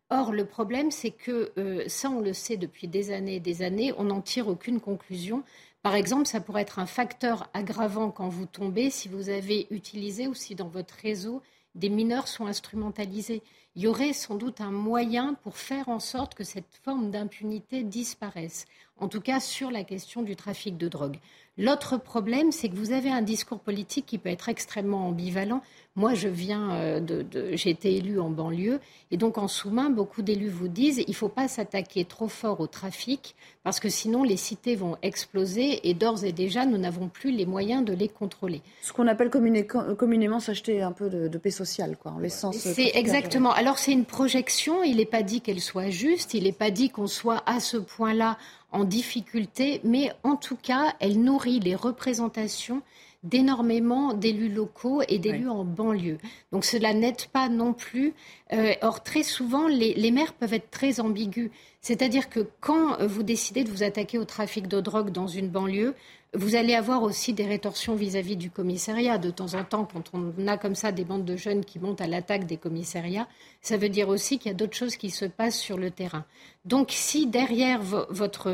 Or, le problème, c'est que euh, ça, on le sait depuis des années et des années, on n'en tire aucune conclusion. Par exemple, ça pourrait être un facteur aggravant quand vous tombez si vous avez utilisé ou si dans votre réseau, des mineurs sont instrumentalisés. Il y aurait sans doute un moyen pour faire en sorte que cette forme d'impunité disparaisse, en tout cas sur la question du trafic de drogue. L'autre problème, c'est que vous avez un discours politique qui peut être extrêmement ambivalent. Moi, je viens euh, de, j'ai été élu en banlieue, et donc en sous-main, beaucoup d'élus vous disent il ne faut pas s'attaquer trop fort au trafic, parce que sinon les cités vont exploser, et d'ores et déjà, nous n'avons plus les moyens de les contrôler. Ce qu'on appelle communément s'acheter un peu de, paix sociale, quoi, en l'essence. C'est exactement. Alors c'est une projection. Il n'est pas dit qu'elle soit juste. Il n'est pas dit qu'on soit à ce point-là en difficulté, mais en tout cas, elle nourrit les représentations d'énormément d'élus locaux et d'élus en banlieue. Donc cela n'aide pas non plus. Euh, or, très souvent, les, maires peuvent être très ambigus. C'est-à-dire que quand vous décidez de vous attaquer au trafic de drogue dans une banlieue, vous allez avoir aussi des rétorsions vis-à-vis du commissariat. De temps en temps, quand on a comme ça des bandes de jeunes qui montent à l'attaque des commissariats, ça veut dire aussi qu'il y a d'autres choses qui se passent sur le terrain. Donc si derrière votre,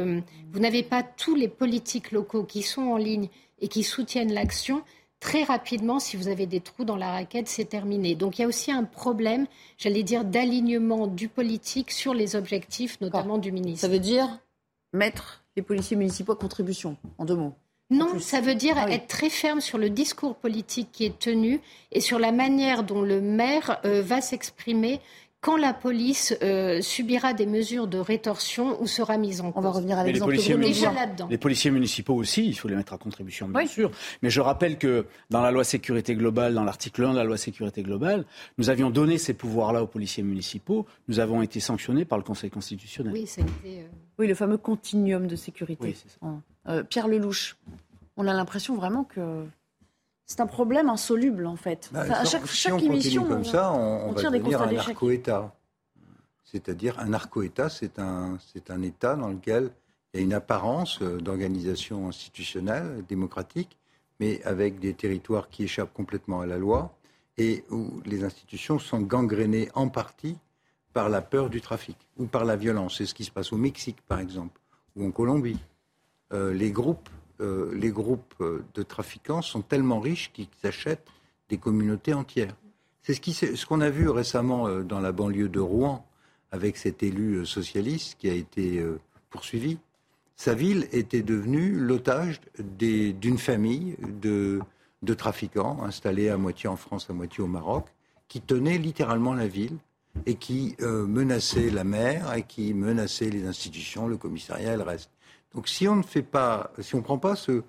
vous n'avez pas tous les politiques locaux qui sont en ligne et qui soutiennent l'action, très rapidement, si vous avez des trous dans la raquette, c'est terminé. Donc il y a aussi un problème, j'allais dire, d'alignement du politique sur les objectifs, notamment du ministre. Ça veut dire mettre les policiers municipaux à contribution, en deux mots. Non, ça veut dire ah être très ferme sur le discours politique qui est tenu et sur la manière dont le maire euh, va s'exprimer quand la police euh, subira des mesures de rétorsion ou sera mise en cause. On va revenir à l'exemple là-dedans. Les policiers municipaux aussi, il faut les mettre à contribution, bien sûr. Mais je rappelle que dans la loi sécurité globale, dans l'article 1 de la loi sécurité globale, nous avions donné ces pouvoirs-là aux policiers municipaux. Nous avons été sanctionnés par le Conseil constitutionnel. Oui, ça a été, euh, oui le fameux continuum de sécurité. Euh, Pierre Lelouch, on a l'impression vraiment que c'est un problème insoluble, en fait. Bah, à chaque, si on émission, comme ça, on, va devenir un narco-État. C'est-à-dire, un narco-État, c'est un, c'est un État dans lequel il y a une apparence euh, d'organisation institutionnelle, démocratique, mais avec des territoires qui échappent complètement à la loi et où les institutions sont gangrénées en partie par la peur du trafic ou par la violence. C'est ce qui se passe au Mexique, par exemple, ou en Colombie. Euh, les groupes euh, les groupes euh, de trafiquants sont tellement riches qu'ils achètent des communautés entières. C'est ce qu'on a vu récemment euh, dans la banlieue de Rouen avec cet élu socialiste qui a été poursuivi. Sa ville était devenue l'otage d'une famille de, trafiquants installés à moitié en France, à moitié au Maroc, qui tenaient littéralement la ville et qui menaçaient la mer et qui menaçaient les institutions, le commissariat et le reste. Donc si on ne fait pas, si on ne prend pas ce,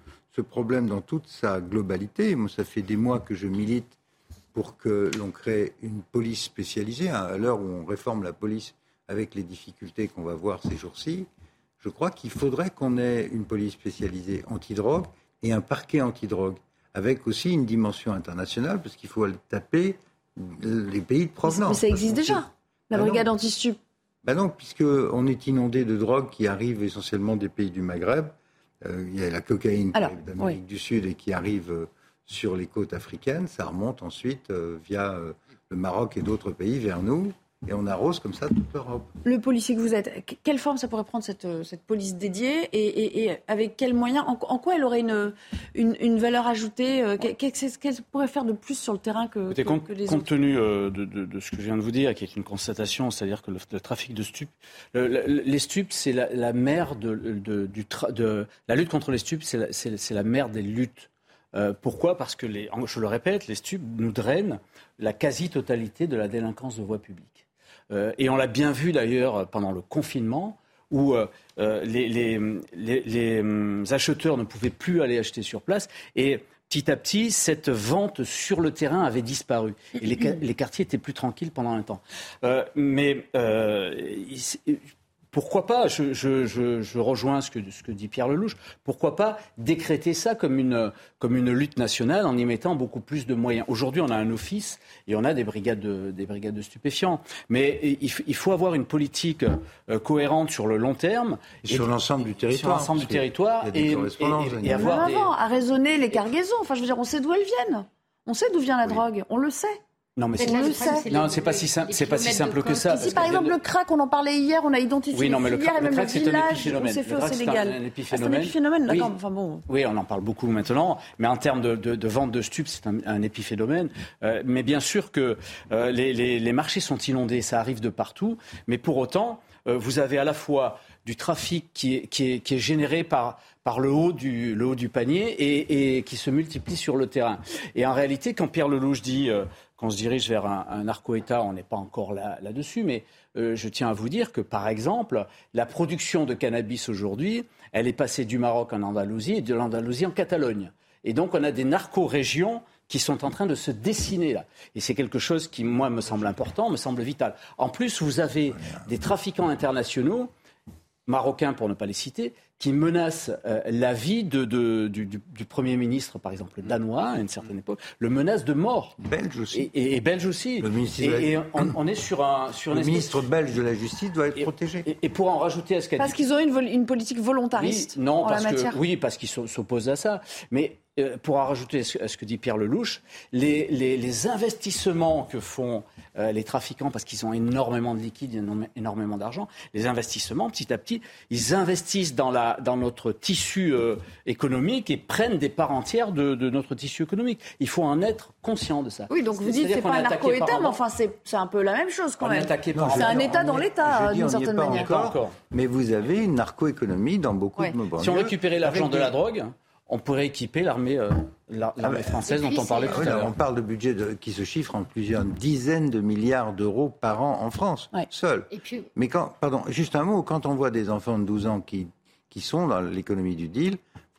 problème dans toute sa globalité, moi ça fait des mois que je milite pour que l'on crée une police spécialisée, à l'heure où on réforme la police avec les difficultés qu'on va voir ces jours-ci, je crois qu'il faudrait qu'on ait une police spécialisée anti-drogue et un parquet anti-drogue, avec aussi une dimension internationale, parce qu'il faut aller taper les pays de provenance. Mais ça existe déjà, la brigade anti-stup. Ben non, puisqu'on est inondé de drogue qui arrive essentiellement des pays du Maghreb. Euh, il y a la cocaïne qui arrive d'Amérique du Sud et qui arrive euh, sur les côtes africaines. Ça remonte ensuite euh, via le Maroc et d'autres pays vers nous. Et on arrose comme ça toute l'Europe. Le policier que vous êtes, quelle forme ça pourrait prendre cette, euh, cette police dédiée et, avec quels moyens en, quoi elle aurait une, une, valeur ajoutée euh, Qu'est-ce qu'elle pourrait faire de plus sur le terrain que, que, compte, les compte tenu euh, de, de, ce que je viens de vous dire, qui est une constatation, c'est-à-dire que le, trafic de stupes, les stupes, c'est la, la, mère de, du de la lutte contre les stupes, c'est la, la, mère des luttes. pourquoi? Parce que, les, je le répète, les stupes nous drainent la quasi-totalité de la délinquance de voie publique. Euh, et on l'a bien vu d'ailleurs pendant le confinement, où euh, euh, les, hum, acheteurs ne pouvaient plus aller acheter sur place. Et petit à petit, cette vente sur le terrain avait disparu. Et les, quartiers étaient plus tranquilles pendant un temps. mais pourquoi pas, je, rejoins ce que, ce que, dit Pierre Lelouch, pourquoi pas décréter ça comme une, comme une lutte nationale en y mettant beaucoup plus de moyens. Aujourd'hui, on a un office et on a des brigades de, des brigades de stupéfiants. Mais il, faut avoir une politique euh, cohérente sur le long terme. Et sur l'ensemble du territoire. Sur l'ensemble du territoire. Et, et, avoir des... à raisonner les cargaisons. Enfin, je veux dire, on sait d'où elles viennent. On sait d'où vient la drogue. On le sait. Non, mais c'est non, c'est pas si simple, c'est pas si simple que ça. Si par exemple le crack, on en parlait hier, on a identifié oui, non, mais le, crack, le crack c'est un épiphénomène. C'est. Un épiphénomène. d'accord. Enfin bon. Oui, on en parle beaucoup maintenant, mais en termes de, vente de stupes, c'est un, épiphénomène. Euh, mais bien sûr que euh, les, marchés sont inondés, ça arrive de partout, mais pour autant, euh, vous avez à la fois du trafic qui est, qui est, qui est généré par, par le haut du, le haut du panier et, et, qui se multiplie sur le terrain. Et en réalité, quand Pierre Lelouch dit euh, qu'on se dirige vers un, narco-État, on n'est pas encore là, dessus mais euh, je tiens à vous dire que, par exemple, la production de cannabis aujourd'hui, elle est passée du Maroc en Andalousie et de l'Andalousie en Catalogne. Et donc, on a des narco-régions qui sont en train de se dessiner là. Et c'est quelque chose qui, moi, me semble important, me semble vital. En plus, vous avez des trafiquants internationaux, marocains pour ne pas les citer, qui menace euh, la vie de, du, Premier ministre, par exemple, danois, à une certaine époque, le menace de mort. Belge aussi. Et, belge aussi. et, on, est sur un... Sur le ministre belge de la Justice doit être protégé. Et, pour en rajouter à ce qu'elle Parce qu'ils ont une, une, politique volontariste non, en parce la matière. oui, parce qu'ils s'opposent à ça. Mais euh, pour en rajouter à ce que dit Pierre Lelouch, les, les, investissements que font euh, les trafiquants, parce qu'ils ont énormément de liquide, énormément d'argent, les investissements, petit à petit, ils investissent dans, la, dans notre tissu euh, économique et prennent des parts entières de, notre tissu économique. Il faut en être conscient de ça. Oui, donc vous dites que c'est pas un narco-État, mais enfin c'est un peu la même chose quand même. C'est un État dans l'État, d'une certaine manière. Encore, mais vous avez une narco-économie dans beaucoup de moments. Si on récupérait l'argent de la drogue on pourrait équiper l'armée euh, ah française dont on parlait tout à l'heure. On parle de budget qui se chiffre en plusieurs dizaines de milliards d'euros par an en France, seul. Mais quand, pardon, juste un mot, quand on voit des enfants de 12 ans qui, qui sont dans l'économie du deal,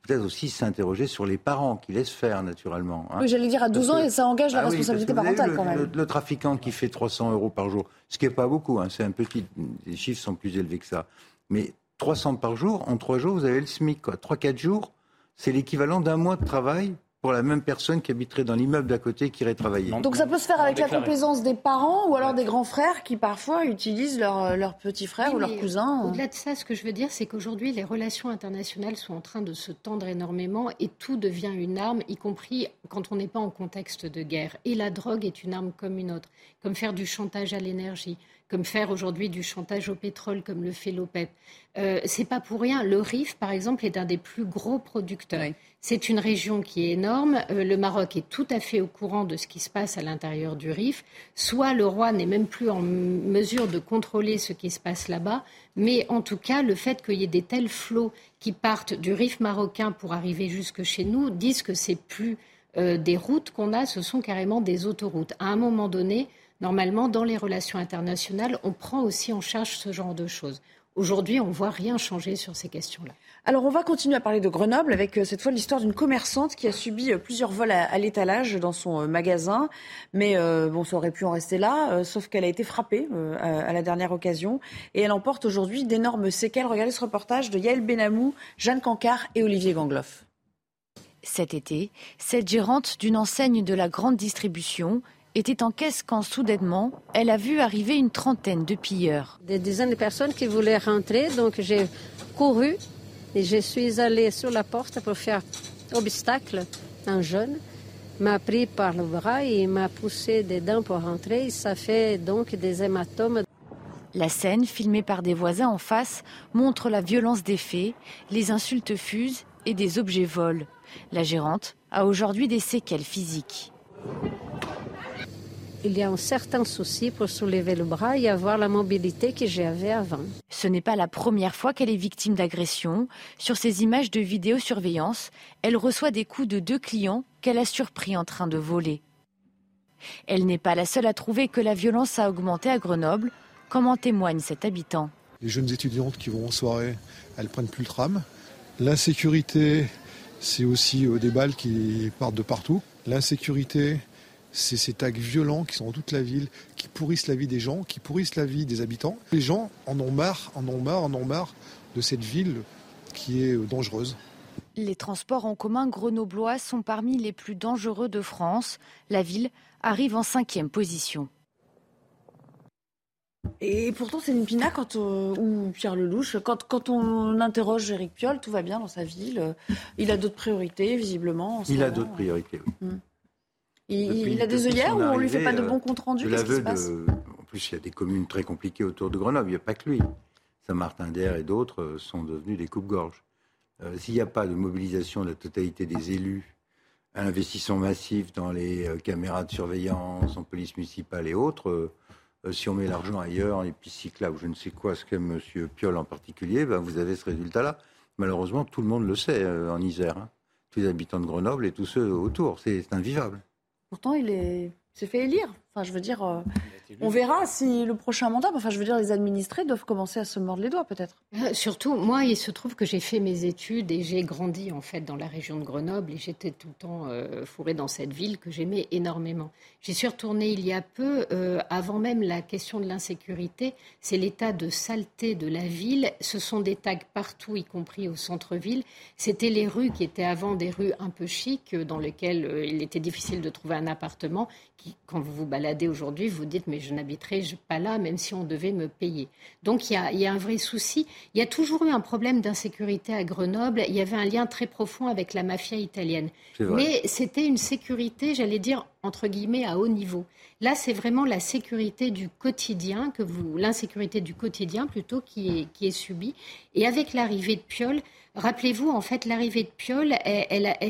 peut-être aussi s'interroger sur les parents qui laissent faire naturellement. Hein. Oui, j'allais dire à 12 ans, et ça engage la ah responsabilité parentale quand même. Le, trafiquant qui fait 300 euros par jour, ce qui n'est pas beaucoup, hein, c'est un petit, les chiffres sont plus élevés que ça. Mais 300 par jour, en 3 jours, vous avez le SMIC, 3-4 jours, c'est l'équivalent d'un mois de travail pour la même personne qui habiterait dans l'immeuble d'à côté qui irait travailler. Donc ça peut se faire avec la complaisance des parents ou alors des grands frères qui parfois utilisent leurs leur petits frères ou leurs cousins. Au-delà de ça, ce que je veux dire, c'est qu'aujourd'hui, les relations internationales sont en train de se tendre énormément et tout devient une arme, y compris quand on n'est pas en contexte de guerre. Et la drogue est une arme comme une autre, comme faire du chantage à l'énergie, comme faire aujourd'hui du chantage au pétrole, comme le fait l'OPEP. Euh, c'est pas pour rien. Le Rif, par exemple, est un des plus gros producteurs. C'est une région qui est énorme. Euh, le Maroc est tout à fait au courant de ce qui se passe à l'intérieur du Rif. Soit le roi n'est même plus en mesure de contrôler ce qui se passe là-bas, mais en tout cas, le fait qu'il y ait des tels flots qui partent du Rif marocain pour arriver jusque chez nous disent que c'est plus euh, des routes qu'on a, ce sont carrément des autoroutes. À un moment donné, Normalement, dans les relations internationales, on prend aussi en charge ce genre de choses. Aujourd'hui, on ne voit rien changer sur ces questions-là. Alors, on va continuer à parler de Grenoble avec euh, cette fois l'histoire d'une commerçante qui a subi euh, plusieurs vols à, l'étalage dans son euh, magasin. Mais bon, ça aurait pu en rester là, sauf qu'elle a été frappée à, la dernière occasion. Et elle emporte aujourd'hui d'énormes séquelles. Regardez ce reportage de Yael Benamou, Jeanne Cancard et Olivier Gangloff. Cet été, cette gérante d'une enseigne de la grande distribution était en caisse quand soudainement, elle a vu arriver une trentaine de pilleurs. Des dizaines de personnes qui voulaient rentrer, donc j'ai couru et je suis allée sur la porte pour faire obstacle un jeune. m'a pris par le bras et m'a poussé dedans pour rentrer. Ça fait donc des hématomes. La scène, filmée par des voisins en face, montre la violence des faits, les insultes fusent et des objets volent. La gérante a aujourd'hui des séquelles physiques. Il y a un certain souci pour soulever le bras et avoir la mobilité que j'avais avant. Ce n'est pas la première fois qu'elle est victime d'agression. Sur ces images de vidéosurveillance, elle reçoit des coups de deux clients qu'elle a surpris en train de voler. Elle n'est pas la seule à trouver que la violence a augmenté à Grenoble, comme en témoigne cet habitant. Les jeunes étudiantes qui vont en soirée, elles prennent plus le tram. L'insécurité, c'est aussi euh, des balles qui partent de partout. L'insécurité, c'est ces tags violents qui sont dans toute la ville, qui pourrissent la vie des gens, qui pourrissent la vie des habitants. Les gens en ont marre, en ont marre, en ont marre de cette ville qui est euh, dangereuse. Les transports en commun grenoblois sont parmi les plus dangereux de France. La ville arrive en cinquième position. Et pourtant, Céline Pina, quand, euh, ou Pierre Lelouch, quand, quand on interroge Éric Piolle, tout va bien dans sa ville. Il a d'autres priorités, visiblement. Il a d'autres priorités, oui. Hmm. Il, a des œillères ou on lui fait pas de bons comptes rendus? Qu'est-ce qui se passe? En plus, il y a des communes très compliquées autour de Grenoble. Il n'y a pas que lui. Saint-Martin-d'Air et d'autres euh, sont devenus des coupes-gorges. Euh, s'il n'y a pas de mobilisation de la totalité des élus, un investissement massif dans les caméras de surveillance, en police municipale et autres, euh, si on met l'argent ailleurs, les pistes cyclables, je ne sais quoi, ce qu'aime M. Piolle en particulier, ben vous avez ce résultat-là. Malheureusement, tout le monde le sait euh, en Isère. Hein. Tous les habitants de Grenoble et tous ceux autour. C'est invivable. Pourtant, il est s'est fait élire. Enfin, je veux dire, euh, on verra si le prochain mandat, enfin, je veux dire, les administrés doivent commencer à se mordre les doigts, peut-être. Euh, surtout, moi, il se trouve que j'ai fait mes études et j'ai grandi, en fait, dans la région de Grenoble et j'étais tout le temps euh, fourrée dans cette ville que j'aimais énormément. J'y suis retournée il y a peu, avant même la question de l'insécurité. C'est l'état de saleté de la ville. Ce sont des tags partout, y compris au centre-ville. C'était les rues qui étaient avant des rues un peu chics, dans lesquelles il était difficile de trouver un appartement quand vous vous baladez aujourd'hui, vous dites mais je n'habiterai pas là, même si on devait me payer. Donc il y, a, un vrai souci. Il y a toujours eu un problème d'insécurité à Grenoble. Il y avait un lien très profond avec la mafia italienne. Mais c'était une sécurité, j'allais dire entre guillemets, à haut niveau. Là, c'est vraiment la sécurité du quotidien que vous, l'insécurité du quotidien plutôt qui est, qui est subie. Et avec l'arrivée de Piolle, Rappelez-vous, en fait, l'arrivée de Piolle,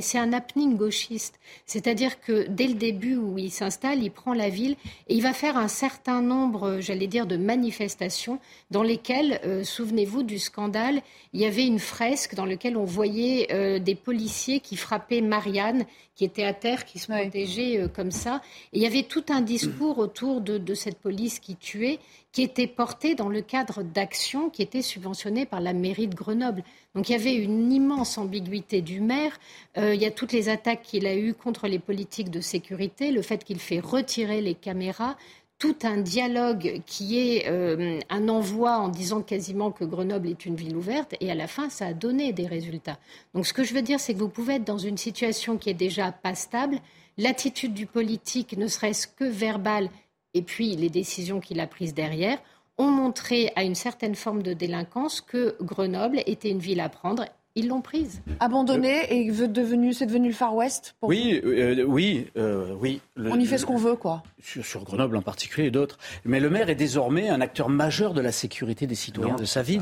c'est un happening gauchiste. C'est-à-dire que dès le début où il s'installe, il prend la ville et il va faire un certain nombre, j'allais dire, de manifestations dans lesquelles, euh, souvenez-vous du scandale, il y avait une fresque dans laquelle on voyait euh, des policiers qui frappaient Marianne, qui était à terre, qui se protégeait euh, comme ça. Et il y avait tout un discours autour de, de cette police qui tuait, qui était porté dans le cadre d'actions qui étaient subventionnées par la mairie de Grenoble. Donc il y avait une immense ambiguïté du maire. Euh, il y a toutes les attaques qu'il a eues contre les politiques de sécurité, le fait qu'il fait retirer les caméras, tout un dialogue qui est euh, un envoi en disant quasiment que Grenoble est une ville ouverte, et à la fin, ça a donné des résultats. Donc ce que je veux dire, c'est que vous pouvez être dans une situation qui est déjà pas stable. L'attitude du politique, ne serait-ce que verbale, et puis les décisions qu'il a prises derrière, ont montré à une certaine forme de délinquance que Grenoble était une ville à prendre ils l'ont prise. Abandonnée et devenu, c'est devenu le Far West Oui, euh, oui, euh, oui. On y fait ce qu'on veut, quoi. Sur, Grenoble en particulier et d'autres. Mais le maire est désormais un acteur majeur de la sécurité des citoyens de sa ville.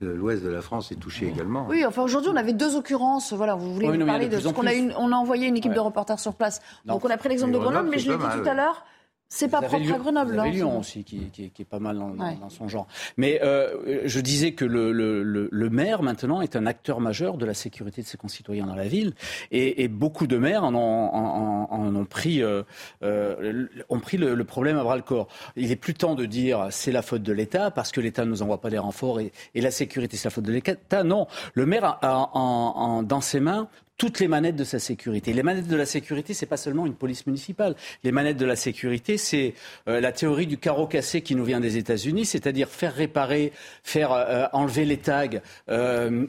L'ouest de la France est touché également. Oui, enfin aujourd'hui on avait deux occurrences. Voilà, vous voulez nous parler de ce qu'on a, on a envoyé une équipe de reporters sur place. Donc on a pris l'exemple de Grenoble, mais je l'ai dit tout à l'heure. C'est pas propre à Grenoble. Vous avez Lyon aussi, qui, qui, qui, est pas mal dans, dans son genre. Mais euh, je disais que le, le, le, maire, maintenant, est un acteur majeur de la sécurité de ses concitoyens dans la ville. Et, et beaucoup de maires en ont, en, en ont pris, euh, euh, ont pris le, problème à bras-le-corps. Il est plus temps de dire c'est la faute de l'État, parce que l'État ne nous envoie pas des renforts, et, et la sécurité, c'est la faute de l'État. Non, le maire a, en, dans ses mains toutes les manettes de sa sécurité. Les manettes de la sécurité, c'est pas seulement une police municipale. Les manettes de la sécurité, c'est euh, la théorie du carreau cassé qui nous vient des États-Unis, c'est-à-dire faire réparer, faire euh, enlever les tags, euh,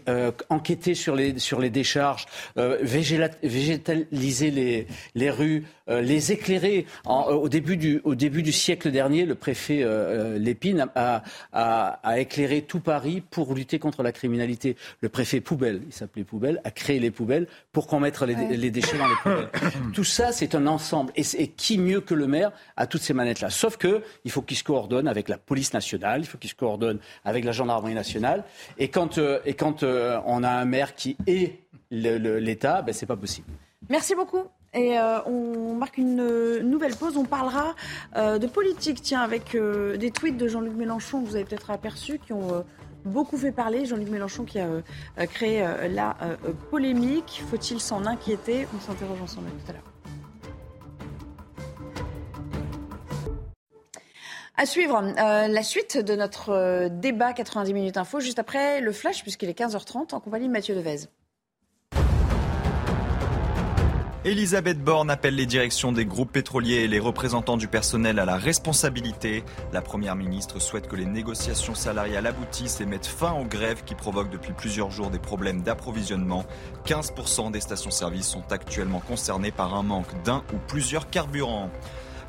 enquêter sur les sur les décharges, végétaliser les les rues, les éclairer. au début du au début du siècle dernier, le préfet Lépine a, a, a éclairé tout Paris pour lutter contre la criminalité. Le préfet Poubelle, il s'appelait Poubelle, a créé les poubelles pour qu'on mette les, déchets dans les poubelles. Tout ça, c'est un ensemble. Et, et, qui mieux que le maire a toutes ces manettes-là? Sauf que il faut qu'il se coordonne avec la police nationale, il faut qu'il se coordonne avec la gendarmerie nationale. Et quand, euh, et quand euh, on a un maire qui est l'État, ben, c'est pas possible. Merci beaucoup. Et euh, on marque une nouvelle pause. On parlera de politique, tiens, avec des tweets de Jean-Luc Mélenchon que vous avez peut-être aperçus, qui ont beaucoup fait parler. Jean-Luc Mélenchon qui a créé la polémique. Faut-il s'en inquiéter? On s'interroge ensemble tout à l'heure. À suivre la suite de notre débat 90 minutes info juste après le flash puisqu'il est 15h30 en compagnie de Mathieu Devez. Elisabeth Borne appelle les directions des groupes pétroliers et les représentants du personnel à la responsabilité. La Première ministre souhaite que les négociations salariales aboutissent et mettent fin aux grèves qui provoquent depuis plusieurs jours des problèmes d'approvisionnement. 15% des stations-service sont actuellement concernées par un manque d'un ou plusieurs carburants.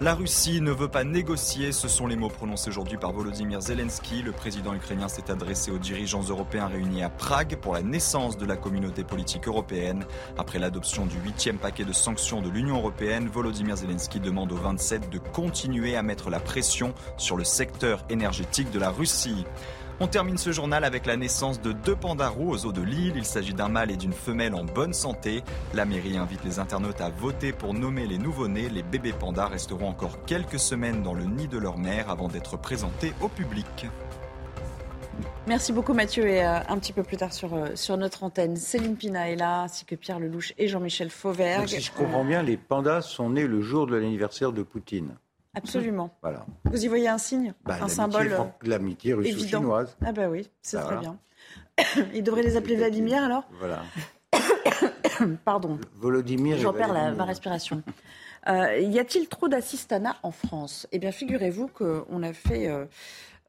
La Russie ne veut pas négocier, ce sont les mots prononcés aujourd'hui par Volodymyr Zelensky. Le président ukrainien s'est adressé aux dirigeants européens réunis à Prague pour la naissance de la communauté politique européenne. Après l'adoption du huitième paquet de sanctions de l'Union européenne, Volodymyr Zelensky demande aux 27 de continuer à mettre la pression sur le secteur énergétique de la Russie. On termine ce journal avec la naissance de deux pandas roux aux eaux de Lille. Il s'agit d'un mâle et d'une femelle en bonne santé. La mairie invite les internautes à voter pour nommer les nouveau-nés. Les bébés pandas resteront encore quelques semaines dans le nid de leur mère avant d'être présentés au public. Merci beaucoup Mathieu et euh, un petit peu plus tard sur, euh, sur notre antenne, Céline Pina est là, ainsi que Pierre Lelouch et Jean-Michel Fauvergue. Si je comprends bien, les pandas sont nés le jour de l'anniversaire de Poutine. Absolument. Voilà. Vous y voyez un signe, bah, un symbole euh, L'amitié russo-chinoise. Ah bah oui, c'est bah très bien. Il devrait les appeler Vladimir alors Voilà. Pardon. Volodymyr. J'en perds ma respiration. Euh, y a-t-il trop d'assistanat en France? Eh bien, figurez-vous qu'on a fait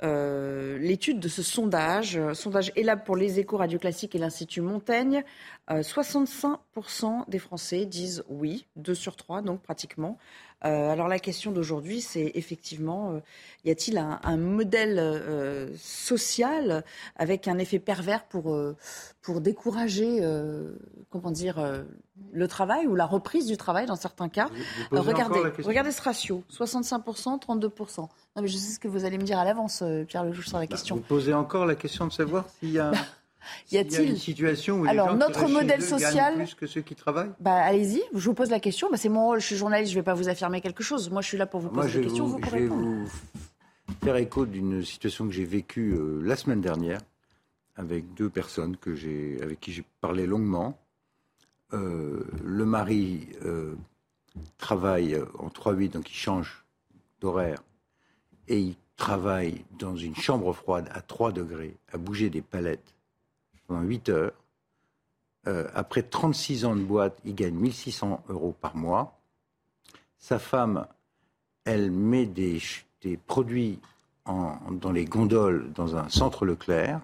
euh, l'étude de ce sondage. sondage ELAB pour les échos radio classiques et l'Institut Montaigne. 65% des Français disent oui, 2 sur 3, donc pratiquement. Euh, alors la question d'aujourd'hui, c'est effectivement, euh, y a-t-il un, modèle euh, social avec un effet pervers pour, pour décourager, comment dire, le travail ou la reprise du travail dans certains cas? Regardez, regardez ce ratio, 65%, 32%. Non mais je sais ce que vous allez me dire à l'avance, Pierre Lelouch, sur la bah, question. vous posez encore la question de savoir s'il y a... Y a-t-il une situation où Alors, les notre modèle social plus que ceux qui travaillent? Bah, allez-y. Je vous pose la question. Bah, c'est mon rôle. Je suis journaliste. Je ne vais pas vous affirmer quelque chose. Moi, je suis là pour vous poser des questions. Vous, je vais vous faire écho d'une situation que j'ai vécue euh, la semaine dernière avec deux personnes que j'ai, avec qui j'ai parlé longuement. Euh, le mari euh, travaille en 3-8, donc il change d'horaire, et il travaille dans une chambre froide à 3 degrés, à bouger des palettes pendant 8 heures. Euh, après 36 ans de boîte, il gagne 1600 euros par mois. Sa femme, elle met des, produits dans les gondoles dans un centre Leclerc.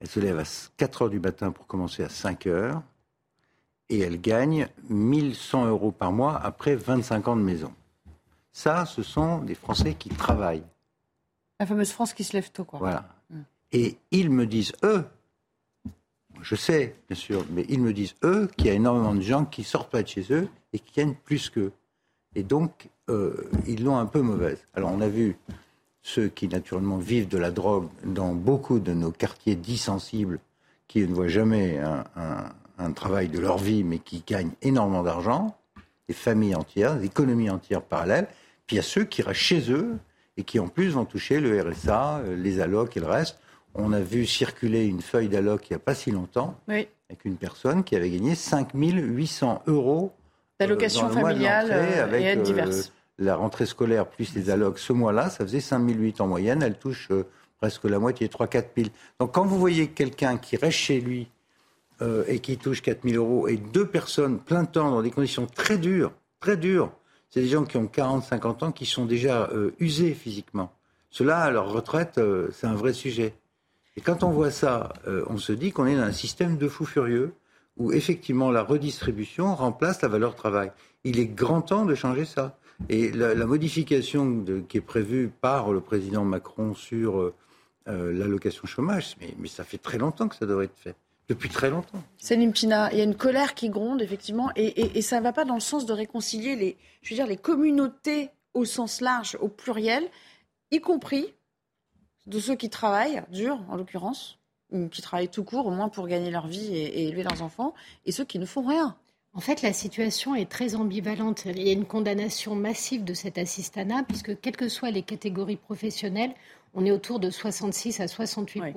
Elle se lève à 4 heures du matin pour commencer à 5 heures. Et elle gagne 1100 euros par mois après 25 ans de maison. Ça, ce sont des Français qui travaillent. La fameuse France qui se lève tôt, quoi. Voilà. Et ils me disent, eux, je sais, bien sûr, mais ils me disent, eux, qu'il y a énormément de gens qui sortent pas de chez eux et qui gagnent plus qu'eux. Et donc, euh, ils l'ont un peu mauvaise. Alors, on a vu ceux qui, naturellement, vivent de la drogue dans beaucoup de nos quartiers dits sensibles, qui ne voient jamais un, un travail de leur vie, mais qui gagnent énormément d'argent, des familles entières, des économies entières parallèles. Puis il y a ceux qui restent chez eux et qui, en plus, vont toucher le RSA, euh, les allocs et le reste. On a vu circuler une feuille d'alloc il n'y a pas si longtemps avec une personne qui avait gagné 5 800 euros euh, d'allocation familiale euh, avec, et aides diverses. la rentrée scolaire plus les allocs ce mois-là, ça faisait 5 800 en moyenne. Elle touche euh, presque la moitié, 3-4 000. Donc quand vous voyez quelqu'un qui reste chez lui et qui touche 4 000 euros et deux personnes plein temps dans des conditions très dures, très dures, c'est des gens qui ont 40-50 ans qui sont déjà usés physiquement. Cela, à leur retraite, c'est un vrai sujet. Et quand on voit ça, euh, on se dit qu'on est dans un système de fous furieux où effectivement la redistribution remplace la valeur travail. Il est grand temps de changer ça. Et la, modification qui est prévue par le président Macron sur euh, euh, l'allocation chômage, mais, ça fait très longtemps que ça devrait être fait. Depuis très longtemps. Céline Pina, il y a une colère qui gronde, effectivement, et, ça ne va pas dans le sens de réconcilier les, je veux dire, les communautés au sens large, au pluriel, y compris de ceux qui travaillent dur, en l'occurrence, ou qui travaillent tout court, au moins pour gagner leur vie et, élever leurs enfants, et ceux qui ne font rien. En fait, la situation est très ambivalente. Il y a une condamnation massive de cet assistanat, puisque quelles que soient les catégories professionnelles, on est autour de 66 à 68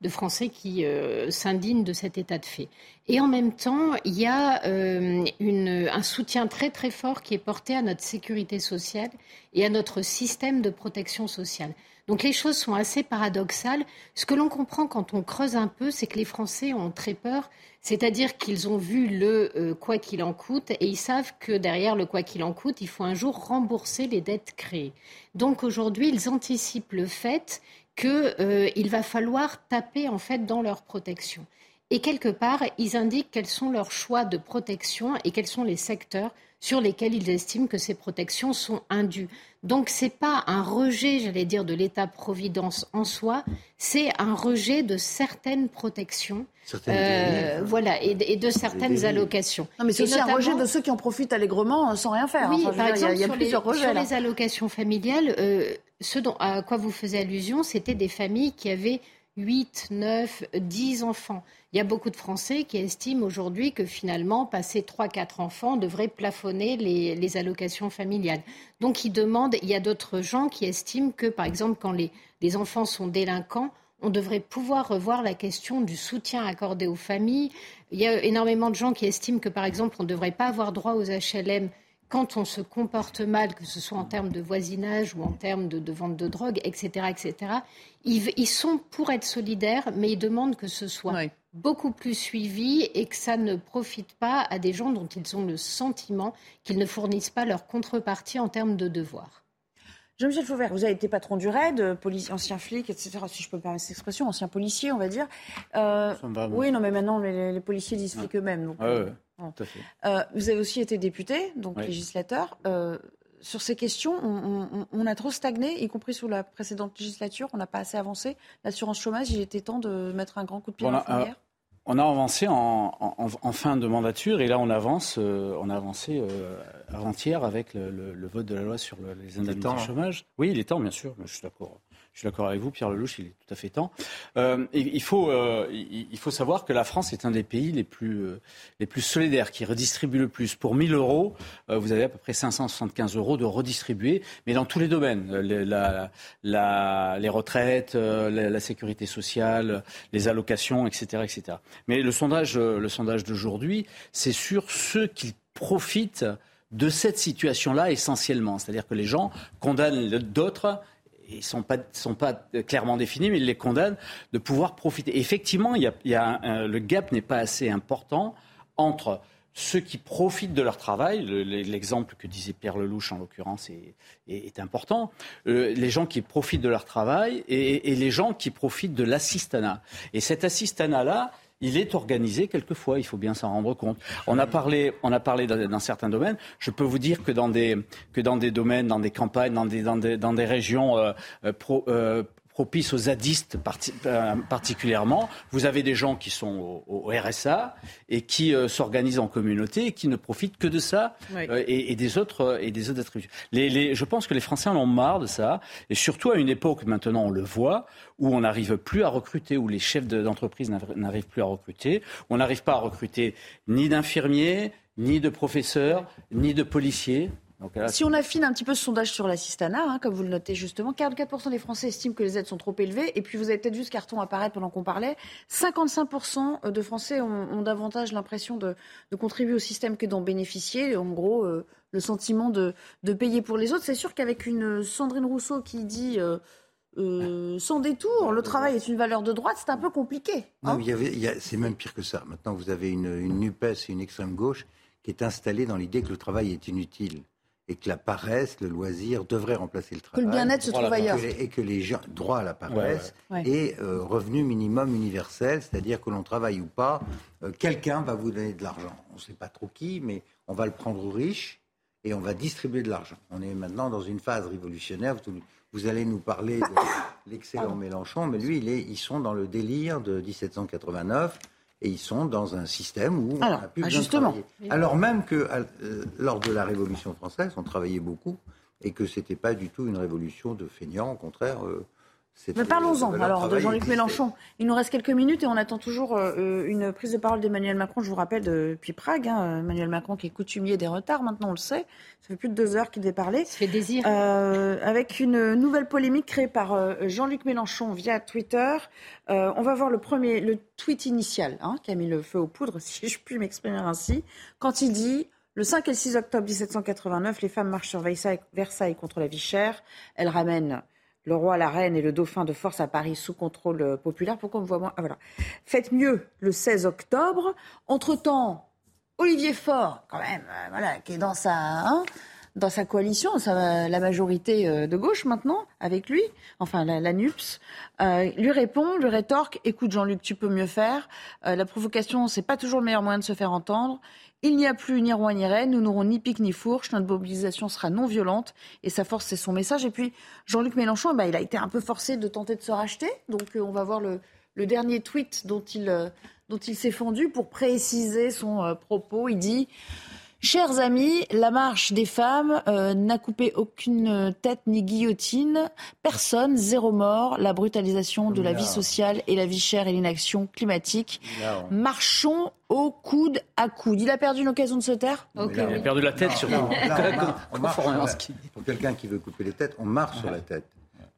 de Français qui euh, s'indignent de cet état de fait. Et en même temps, il y a euh, un soutien très très fort qui est porté à notre sécurité sociale et à notre système de protection sociale. Donc les choses sont assez paradoxales. Ce que l'on comprend quand on creuse un peu, c'est que les Français ont très peur, c'est-à-dire qu'ils ont vu le euh, quoi qu'il en coûte et ils savent que derrière le quoi qu'il en coûte, il faut un jour rembourser les dettes créées. Donc aujourd'hui, ils anticipent le fait qu'il euh, va falloir taper en fait dans leur protection. Et quelque part, ils indiquent quels sont leurs choix de protection et quels sont les secteurs sur lesquels ils estiment que ces protections sont indues. Donc ce n'est pas un rejet, j'allais dire, de l'État-providence en soi, c'est un rejet de certaines protections, euh, voilà, et, de certaines allocations. Non, mais c'est aussi un rejet de ceux qui en profitent allègrement euh, sans rien faire. Oui, par exemple, il y a, plusieurs les, rejets. Sur les allocations familiales, euh, ce dont, à quoi vous faisiez allusion, c'était des familles qui avaient 8, 9, 10 enfants. Il y a beaucoup de Français qui estiment aujourd'hui que finalement, passer 3-4 enfants devrait plafonner les, allocations familiales. Donc, ils demandent, il y a d'autres gens qui estiment que, par exemple, quand les enfants sont délinquants, on devrait pouvoir revoir la question du soutien accordé aux familles. Il y a énormément de gens qui estiment que, par exemple, on ne devrait pas avoir droit aux HLM quand on se comporte mal, que ce soit en termes de voisinage ou en termes de, vente de drogue, etc., etc., ils, sont pour être solidaires, mais ils demandent que ce soit beaucoup plus suivi et que ça ne profite pas à des gens dont ils ont le sentiment qu'ils ne fournissent pas leur contrepartie en termes de devoirs. Jean-Michel Fauvert, vous avez été patron du RAID, ancien flic, etc., si je peux me permettre cette expression, ancien policier, on va dire. Euh, oui, non, mais maintenant, les, policiers disent flic eux-mêmes. Euh, euh, vous avez aussi été député, donc législateur. Euh, sur ces questions, on, a trop stagné, y compris sous la précédente législature. On n'a pas assez avancé. L'assurance chômage, il était temps de mettre un grand coup de pied dans la fourrière. On a avancé en, fin de mandature et là on avance, euh, on a avancé avant-hier avec le, vote de la loi sur les indemnités de chômage. Oui, il est temps, bien sûr, je suis d'accord. Je suis d'accord avec vous, Pierre Lelouch, il est tout à fait temps. Euh, il, faut, euh, il, faut savoir que la France est un des pays les plus, euh, solidaires, qui redistribue le plus. Pour 1000 euros, euh, vous avez à peu près 575 euros de redistribuer, mais dans tous les domaines. Les, retraites, la, sécurité sociale, les allocations, etc. etc. Mais le sondage d'aujourd'hui, c'est sur ceux qui profitent de cette situation-là essentiellement. C'est-à-dire que les gens condamnent d'autres ils ne sont pas, sont pas clairement définis, mais ils les condamnent de pouvoir profiter. effectivement, y a, le gap n'est pas assez important entre ceux qui profitent de leur travail, l'exemple que disait Pierre Lelouch en l'occurrence est, important, euh, les gens qui profitent de leur travail et, et les gens qui profitent de l'assistanat. Et cet assistanat-là, il est organisé quelquefois, il faut bien s'en rendre compte. On a parlé, on a parlé dans, certains domaines. Je peux vous dire que dans des, que dans des domaines, dans des campagnes, dans des, dans des, dans des régions euh, euh, pro, euh, propice aux zadistes euh, particulièrement. Vous avez des gens qui sont au, RSA et qui euh, s'organisent en communauté et qui ne profitent que de ça euh, et, des autres et des autres attributs. Les, je pense que les Français en ont marre de ça et surtout à une époque maintenant on le voit où on n'arrive plus à recruter, où les chefs d'entreprise n'arrivent plus à recruter, où on n'arrive pas à recruter ni d'infirmiers, ni de professeurs, ni de policiers si on affine un petit peu ce sondage sur l'assistanat, hein, comme vous le notez justement, 44% des Français estiment que les aides sont trop élevées. Et puis vous avez peut-être vu ce carton apparaître pendant qu'on parlait. 55% de Français ont, davantage l'impression de, contribuer au système que d'en bénéficier. En gros, euh, le sentiment de, payer pour les autres. C'est sûr qu'avec une Sandrine Rousseau qui dit... Euh, euh, sans détour, le travail est une valeur de droite, c'est un peu compliqué. non, hein. c'est même pire que ça. Maintenant, vous avez une, une NUPES et une extrême gauche qui est installée dans l'idée que le travail est inutile et que la paresse, le loisir devrait remplacer le travail. Que le bien-être se trouve ailleurs. Et que les gens, droit à la paresse et euh, revenu minimum universel, c'est-à-dire que l'on travaille ou pas, euh, quelqu'un va vous donner de l'argent. On ne sait pas trop qui, mais on va le prendre aux riches et on va distribuer de l'argent. On est maintenant dans une phase révolutionnaire. Vous, allez nous parler de l'excellent Mélenchon, mais lui, il est, ils sont dans le délire de 1789 et ils sont dans un système où Alors, on a plus ah, justement. Alors même que euh, lors de la Révolution française, on travaillait beaucoup et que c'était pas du tout une révolution de feignants, au contraire. euh, Mais parlons-en alors de Jean-Luc. Mélenchon. Il nous reste quelques minutes et on attend toujours euh, une prise de parole d'Emmanuel Macron. Je vous rappelle depuis Prague, hein, Emmanuel Macron qui est coutumier des retards, maintenant on le sait. Ça fait plus de deux heures qu'il devait parler. Ça fait désir. Euh, avec une nouvelle polémique créée par euh, Jean-Luc Mélenchon via Twitter. Euh, on va voir le premier, le tweet initial hein, qui a mis le feu aux poudres, si je puis m'exprimer ainsi, quand il dit le 5 et le 6 octobre 1789, les femmes marchent sur Versailles, Versailles contre la vie chère. Elles ramènent le roi, la reine et le dauphin de force à Paris sous contrôle euh, populaire. Pourquoi on me voit moins? Ah, voilà. Faites mieux le 16 octobre. Entre-temps, Olivier Faure, quand même, euh, voilà, qui est dans sa, hein, dans sa coalition, sa- la majorité euh, de gauche maintenant, avec lui, enfin la, la NUPS, lui répond, lui rétorque Écoute, Jean-Luc, tu peux mieux faire. La provocation, c'est pas toujours le meilleur moyen de se faire entendre. Il n'y a plus ni roi ni reine, nous n'aurons ni pique ni fourche, notre mobilisation sera non violente et sa force c'est son message. Et puis Jean-Luc Mélenchon, eh ben, il a été un peu forcé de tenter de se racheter, donc euh, on va voir le, dernier tweet dont il, euh, dont il s'est fendu pour préciser son euh, propos. Il dit Chers amis, la marche des femmes euh, n'a coupé aucune tête ni guillotine. Personne, zéro mort. La brutalisation de la vie sociale et la vie chère et l'inaction climatique. Marchons au coude à coude. Il a perdu une occasion de se taire là, Il a perdu la tête surtout. Pour quelqu'un qui veut couper les têtes, on marche sur la tête.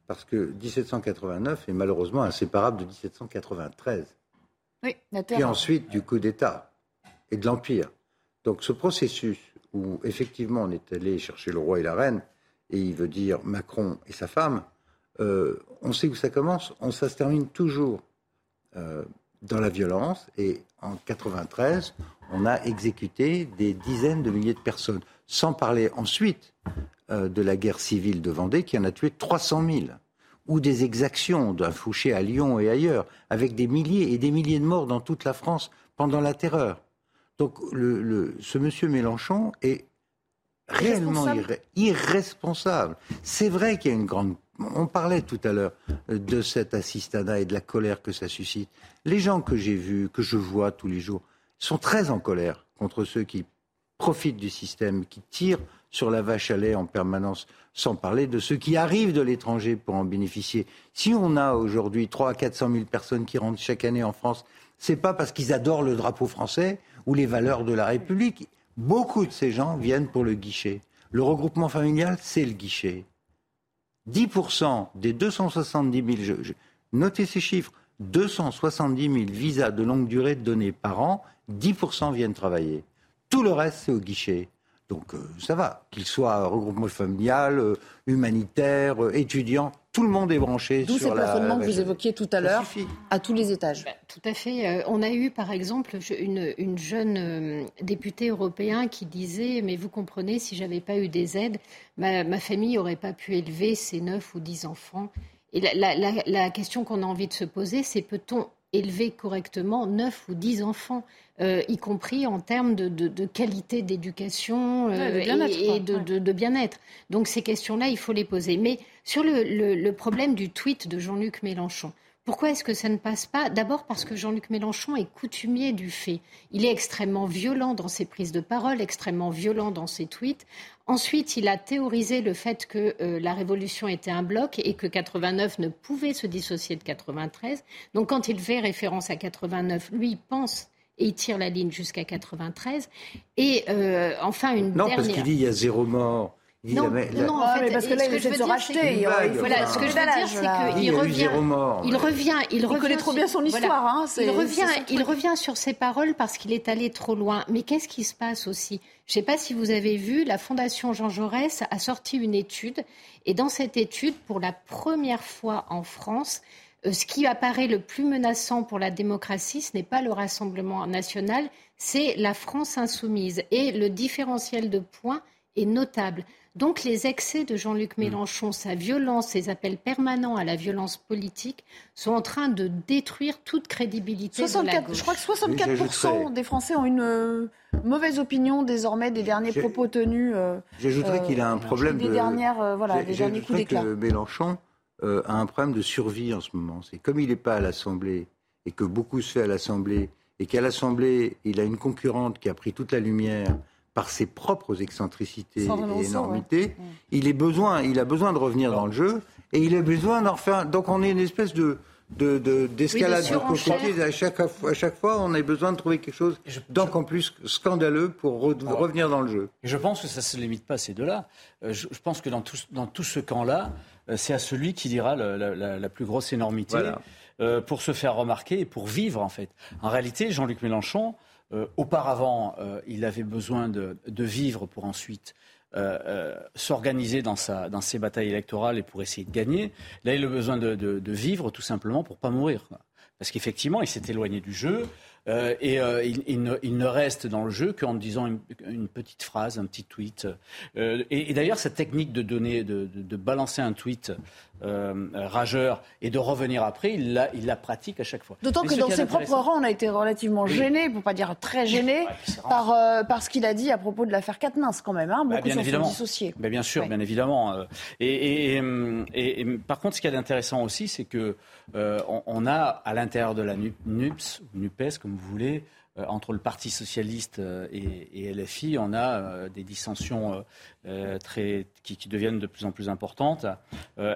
Parce que 1789 est malheureusement inséparable de 1793. Oui, la Puis terre. ensuite du coup d'État et de l'Empire. Donc ce processus où effectivement on est allé chercher le roi et la reine, et il veut dire Macron et sa femme, euh, on sait où ça commence, on, ça se termine toujours euh, dans la violence. Et en 93, on a exécuté des dizaines de milliers de personnes, sans parler ensuite euh, de la guerre civile de Vendée qui en a tué 300 000 ou des exactions d'un Fouché à Lyon et ailleurs, avec des milliers et des milliers de morts dans toute la France pendant la terreur. Donc le, le- ce monsieur Mélenchon est réellement Irresponsable. C'est vrai qu'il y a une grande... On parlait tout à l'heure euh, de cet assistanat et de la colère que ça suscite. Les gens que j'ai vus, que je vois tous les jours, sont très en colère contre ceux qui profitent du système, qui tirent sur la vache à lait en permanence, sans parler de ceux qui arrivent de l'étranger pour en bénéficier. Si on a aujourd'hui 300 à 400 000 personnes qui rentrent chaque année en France, c'est pas parce qu'ils adorent le drapeau français ou les valeurs de la République. Beaucoup de ces gens viennent pour le guichet. Le regroupement familial, c'est le guichet. 10% des 270 000, je- notez ces chiffres, 270 000 visas de longue durée donnés par an, 10% viennent travailler. Tout le reste, c'est au guichet. Donc euh, ça va, qu'il soit regroupement familial, euh, humanitaire, euh, étudiant, tout le monde est branché D'où sur ces la... que vous évoquiez tout à l'heure, à tous les étages. Tout à fait. Euh, on a eu, par exemple, une, une jeune euh, députée européenne qui disait Mais vous comprenez, si j'avais pas eu des aides, ma, ma famille n'aurait pas pu élever ses neuf ou dix enfants. Et la, la- la- la question qu'on a envie de se poser, c'est peut-on élever correctement neuf ou dix enfants, euh, y compris en termes de, de- de qualité d'éducation Ouais, euh, et, de, Ouais. de- de bien-être. Donc ces questions-là, il faut les poser. Mais sur le, le- le problème du tweet de Jean-Luc Mélenchon, pourquoi est-ce que ça ne passe pas? D'abord parce que Jean-Luc Mélenchon est coutumier du fait. Il est extrêmement violent dans ses prises de parole, extrêmement violent dans ses tweets. Ensuite, il a théorisé le fait que euh, la révolution était un bloc et que 89 ne pouvait se dissocier de 93. Donc quand il fait référence à 89, lui, il pense et il tire la ligne jusqu'à 93. Et euh, enfin, une Non, dernière... parce qu'il dit il y a zéro mort. Il Non, la- la- non, en Ah, fait, mais parce que là, ce il que essaie je de veux se dire, racheter, il- il voilà, ce que je veux dire, c'est qu'il Il revient, il revient, il Il revient connaît trop sur- bien son voilà. histoire, hein, c'est- il revient, il revient sur ses paroles parce qu'il est allé trop loin. Mais qu'est-ce qui se passe aussi? Je ne sais pas si vous avez vu, la Fondation Jean Jaurès a sorti une étude, et dans cette étude, pour la première fois en France, euh, ce qui apparaît le plus menaçant pour la démocratie, ce n'est pas le Rassemblement national, c'est la France insoumise. Et le différentiel de points est notable. Donc les excès de Jean-Luc Mélenchon, sa violence, ses appels permanents à la violence politique sont en train de détruire toute crédibilité de la 64, gauche. je crois que 64% j'ajouterais- des Français ont une euh, mauvaise opinion désormais des derniers propos tenus. euh, J'ajouterais euh, qu'il a un problème des de... dernières, euh, voilà, J'ai- des derniers coups j'ajouterais d'éclat. que Mélenchon euh, a un problème de survie en ce moment. C'est comme il n'est pas à l'Assemblée et que beaucoup se fait à l'Assemblée et qu'à l'Assemblée, il a une concurrente qui a pris toute la lumière par ses propres excentricités et énormités, il, est besoin, il a besoin de revenir dans le jeu et il a besoin d'en faire. Donc on est une espèce de d'escalade de, de, À chaque, à chaque fois, on a besoin de trouver quelque chose d'encore plus scandaleux pour revenir dans le jeu. Je pense que ça ne se limite pas à ces deux-là. Euh, je, pense que dans tout, dans tout ce camp-là, euh, c'est à celui qui dira la, plus grosse énormité euh, pour se faire remarquer et pour vivre, en fait. En réalité, Jean-Luc Mélenchon, auparavant, il avait besoin de, vivre pour ensuite euh, euh, s'organiser dans, ses batailles électorales et pour essayer de gagner. Là, il a besoin de, de, vivre tout simplement pour pas mourir. Parce qu'effectivement, il s'est éloigné du jeu. Euh, et euh, il, ne, reste dans le jeu qu'en disant une, petite phrase, un petit tweet. Euh, et, d'ailleurs, cette technique de donner, de, balancer un tweet rageur et de revenir après, il la, il la pratique à chaque fois. D'autant que dans ses propres rangs, on a été relativement gêné, pour pas dire très gêné, par, ce qu'il a dit à propos de l'affaire Katnins quand même. Hein, bah, beaucoup bien évidemment. dissociés. Bah, bien sûr, bien évidemment. Et, et, par contre, ce qui est intéressant aussi, c'est que on, a à l'intérieur de la NUPS, NUPES, comme vous voulez, euh, entre le Parti socialiste euh, et, LFI, on a euh, des dissensions très, qui, deviennent de plus en plus importantes.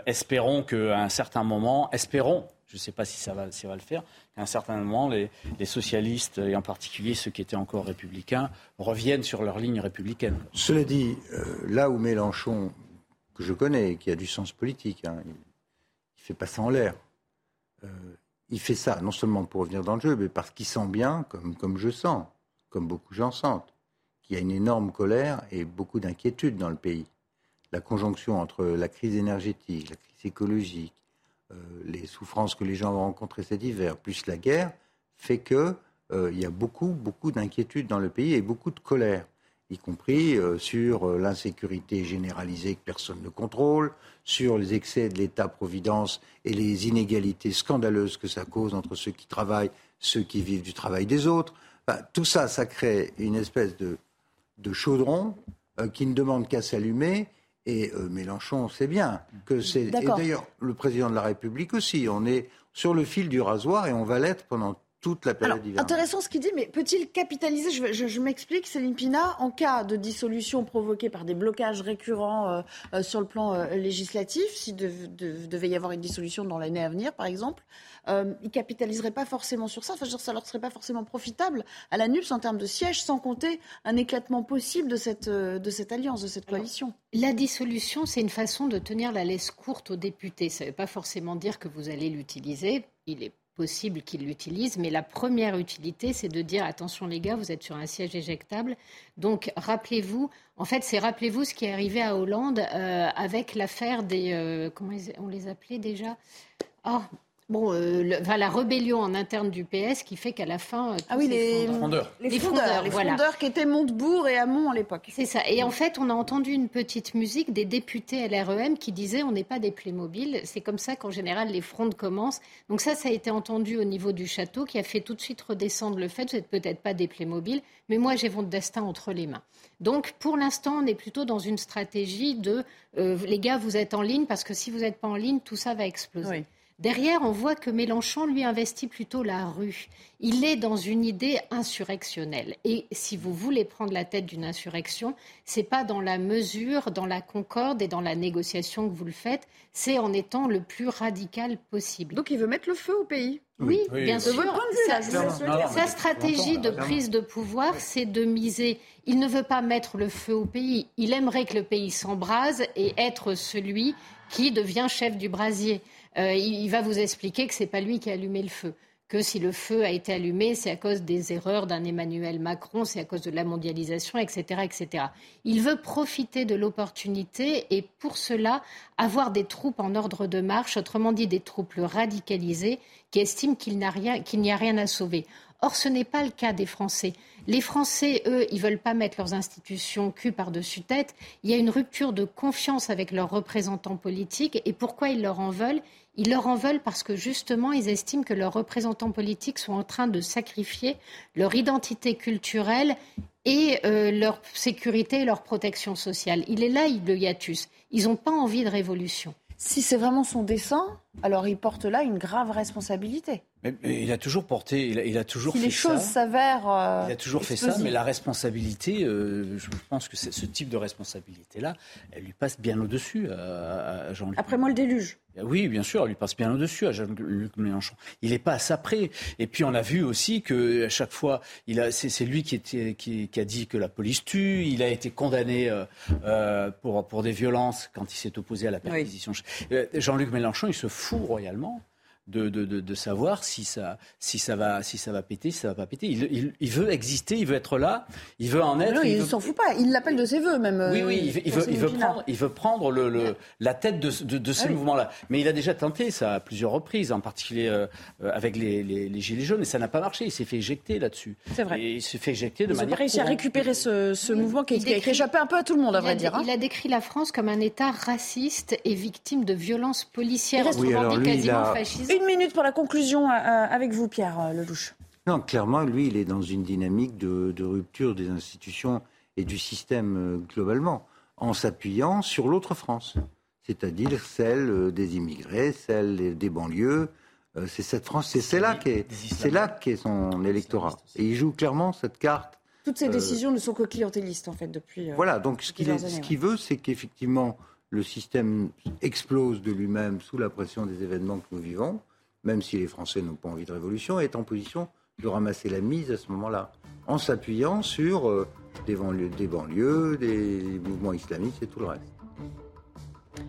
espérons qu'à un certain moment, espérons, je ne sais pas si ça va, va le faire, qu'à un certain moment, les, socialistes, et en particulier ceux qui étaient encore républicains, reviennent sur leur ligne républicaine. Cela dit, là où Mélenchon, que je connais, qui a du sens politique, hein, il ne fait pas ça en l'air il fait ça non seulement pour revenir dans le jeu, mais parce qu'il sent bien, comme, je sens, comme beaucoup de gens sentent, qu'il y a une énorme colère et beaucoup d'inquiétude dans le pays. La conjonction entre la crise énergétique, la crise écologique, euh, les souffrances que les gens ont rencontrées cet hiver, plus la guerre, fait qu'il euh, y a beaucoup, beaucoup d'inquiétude dans le pays et beaucoup de colère y compris euh, sur l'insécurité généralisée que personne ne contrôle, sur les excès de l'État-providence et les inégalités scandaleuses que ça cause entre ceux qui travaillent, ceux qui vivent du travail des autres. tout ça, ça crée une espèce de, chaudron euh, qui ne demande qu'à s'allumer. Et Mélenchon sait bien que c'est. Et d'ailleurs, le président de la République aussi. On est sur le fil du rasoir et on va l'être pendant toute la période Alors, Intéressant ce qu'il dit, mais peut-il capitaliser? Je, m'explique, Céline Pina, en cas de dissolution provoquée par des blocages récurrents euh, euh, sur le plan euh, législatif, s'il devait y avoir une dissolution dans l'année à venir, par exemple, euh, ils capitaliseraient pas forcément sur ça? Enfin, je ça leur serait pas forcément profitable à la NUPS en termes de sièges, sans compter un éclatement possible de cette, de cette alliance, de cette coalition. la dissolution, c'est une façon de tenir la laisse courte aux députés. Ça ne veut pas forcément dire que vous allez l'utiliser. Il est possible qu'ils l'utilisent, mais la première utilité, c'est de dire attention les gars, vous êtes sur un siège éjectable. Donc rappelez-vous, en fait, c'est rappelez-vous ce qui est arrivé à Hollande euh, avec l'affaire des euh, comment on les appelait déjà? Ah, bon, euh, la rébellion en interne du PS qui fait qu'à la fin. Euh, ah oui, les frondeurs. Les, frondeurs, les frondeurs qui étaient Montebourg et Hamon à l'époque. C'est ça. Et en fait, on a entendu une petite musique des députés LREM qui disaient on n'est pas des Playmobil. C'est comme ça qu'en général les frondes commencent. Donc ça, ça a été entendu au niveau du château qui a fait tout de suite redescendre le fait vous n'êtes peut-être pas des Playmobil, mais moi j'ai votre destin entre les mains. Donc pour l'instant, on est plutôt dans une stratégie de euh, les gars, vous êtes en ligne parce que si vous n'êtes pas en ligne, tout ça va exploser. Oui. Derrière, on voit que Mélenchon, lui, investit plutôt la rue. Il est dans une idée insurrectionnelle. Et si vous voulez prendre la tête d'une insurrection, c'est pas dans la mesure, dans la concorde et dans la négociation que vous le faites, c'est en étant le plus radical possible. Donc il veut mettre le feu au pays. Oui, bien sûr. sa stratégie de prise de pouvoir, c'est de miser. Il ne veut pas mettre le feu au pays. Il aimerait que le pays s'embrase et être celui qui devient chef du brasier. Euh, il, va vous expliquer que ce n'est pas lui qui a allumé le feu que si le feu a été allumé, c'est à cause des erreurs d'un Emmanuel Macron, c'est à cause de la mondialisation, etc., etc. Il veut profiter de l'opportunité et pour cela avoir des troupes en ordre de marche, autrement dit des troupes radicalisées qui estiment qu'il n'y a rien à sauver. Or, ce n'est pas le cas des Français. Les Français, eux, ils veulent pas mettre leurs institutions cul par-dessus tête. Il y a une rupture de confiance avec leurs représentants politiques. Et pourquoi ils leur en veulent? Ils leur en veulent parce que justement, ils estiment que leurs représentants politiques sont en train de sacrifier leur identité culturelle et euh, leur sécurité et leur protection sociale. Il est là, le hiatus. Ils n'ont pas envie de révolution. Si c'est vraiment son dessein, alors il porte là une grave responsabilité. Mais, il a toujours porté, il a, toujours si fait les choses s'avèrent. Euh, il a toujours fait ça, mais la responsabilité, euh, je pense que ce type de responsabilité-là, elle lui passe bien au-dessus à, Jean-Luc. Après moi, le déluge. Oui, bien sûr, elle lui passe bien au-dessus à Jean-Luc Mélenchon. Il n'est pas à ça près. Et puis on a vu aussi que à chaque fois, c'est, lui qui, était, qui, a dit que la police tue. Il a été condamné euh, pour, pour des violences quand il s'est opposé à la perquisition. Jean-Luc Mélenchon, il se fout royalement de, de, de, savoir si ça, si, ça va, si ça va péter, si ça va pas péter. Il, il, veut exister, il veut être là, il veut en être. Non, il ne s'en fout pas, il l'appelle de ses voeux même. Oui, oui, il, veut, il veut, prendre, il veut prendre le, le la tête de, de, ces ah mouvements-là. Mais il a déjà tenté ça à plusieurs reprises, en particulier euh, avec les, les, Gilets jaunes, et ça n'a pas marché. Il s'est fait éjecter là-dessus. C'est vrai. Et il s'est fait éjecter de Ils manière. Il a réussi à récupérer ce, ce mouvement qui, a échappé un peu à tout le monde, à vrai dire. Hein. Il a décrit la France comme un État raciste et victime de violences policières. Il reste quasiment fasciste. Une minute pour la conclusion euh, euh, avec vous, Pierre euh, Lelouch. Non, clairement, lui, il est dans une dynamique de, rupture des institutions et du système globalement, en s'appuyant sur l'autre France, c'est-à-dire celle des immigrés, celle des banlieues. c'est cette France, c'est là qu'est, c'est là qu'est son électorat. Et il joue clairement cette carte. Toutes ces décisions ne sont que clientélistes en fait depuis. voilà, donc ce qu'il, ce qu'il veut, c'est qu'effectivement le système explose de lui-même sous la pression des événements que nous vivons même si les Français n'ont pas envie de révolution, est en position de ramasser la mise à ce moment-là, en s'appuyant sur euh, des, banlieues, des banlieues, des mouvements islamistes et tout le reste.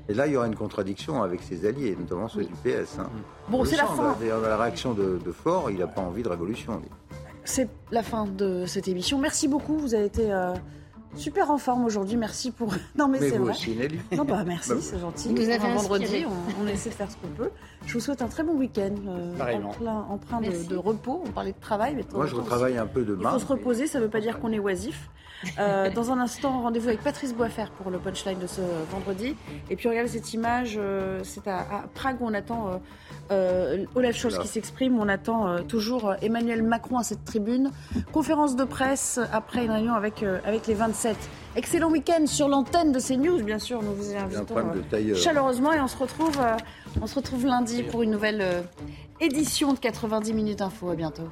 Et là, il y aura une contradiction avec ses alliés, notamment ceux du PS. Hein. Bon, c'est la fin. D'ailleurs, la réaction de, de Fort, il n'a pas envie de révolution. C'est la fin de cette émission. Merci beaucoup. Vous avez été euh, Super en forme aujourd'hui, merci pour. Non mais, c'est vrai. Aussi, Nelly. Non bah merci, bah, c'est gentil. Vous avez un vendredi, on, essaie de faire ce qu'on peut. Je vous souhaite un très bon week-end, euh, en plein, de, repos. On parlait de travail, mais moi je retravaille un peu demain. Il faut se reposer, ça ne veut pas dire qu'on est oisif. Euh, dans un instant, rendez-vous avec Patrice Boisfer pour le punchline de ce vendredi. Et puis regardez cette image, euh, c'est à, Prague où on attend euh, Olaf Scholz qui s'exprime, on attend toujours Emmanuel Macron à cette tribune. Conférence de presse après une réunion avec, avec les 27. Excellent week-end sur l'antenne de CNews, bien sûr. Nous vous invitons chaleureusement et on se retrouve, on se retrouve lundi pour une nouvelle édition de 90 minutes info. À bientôt.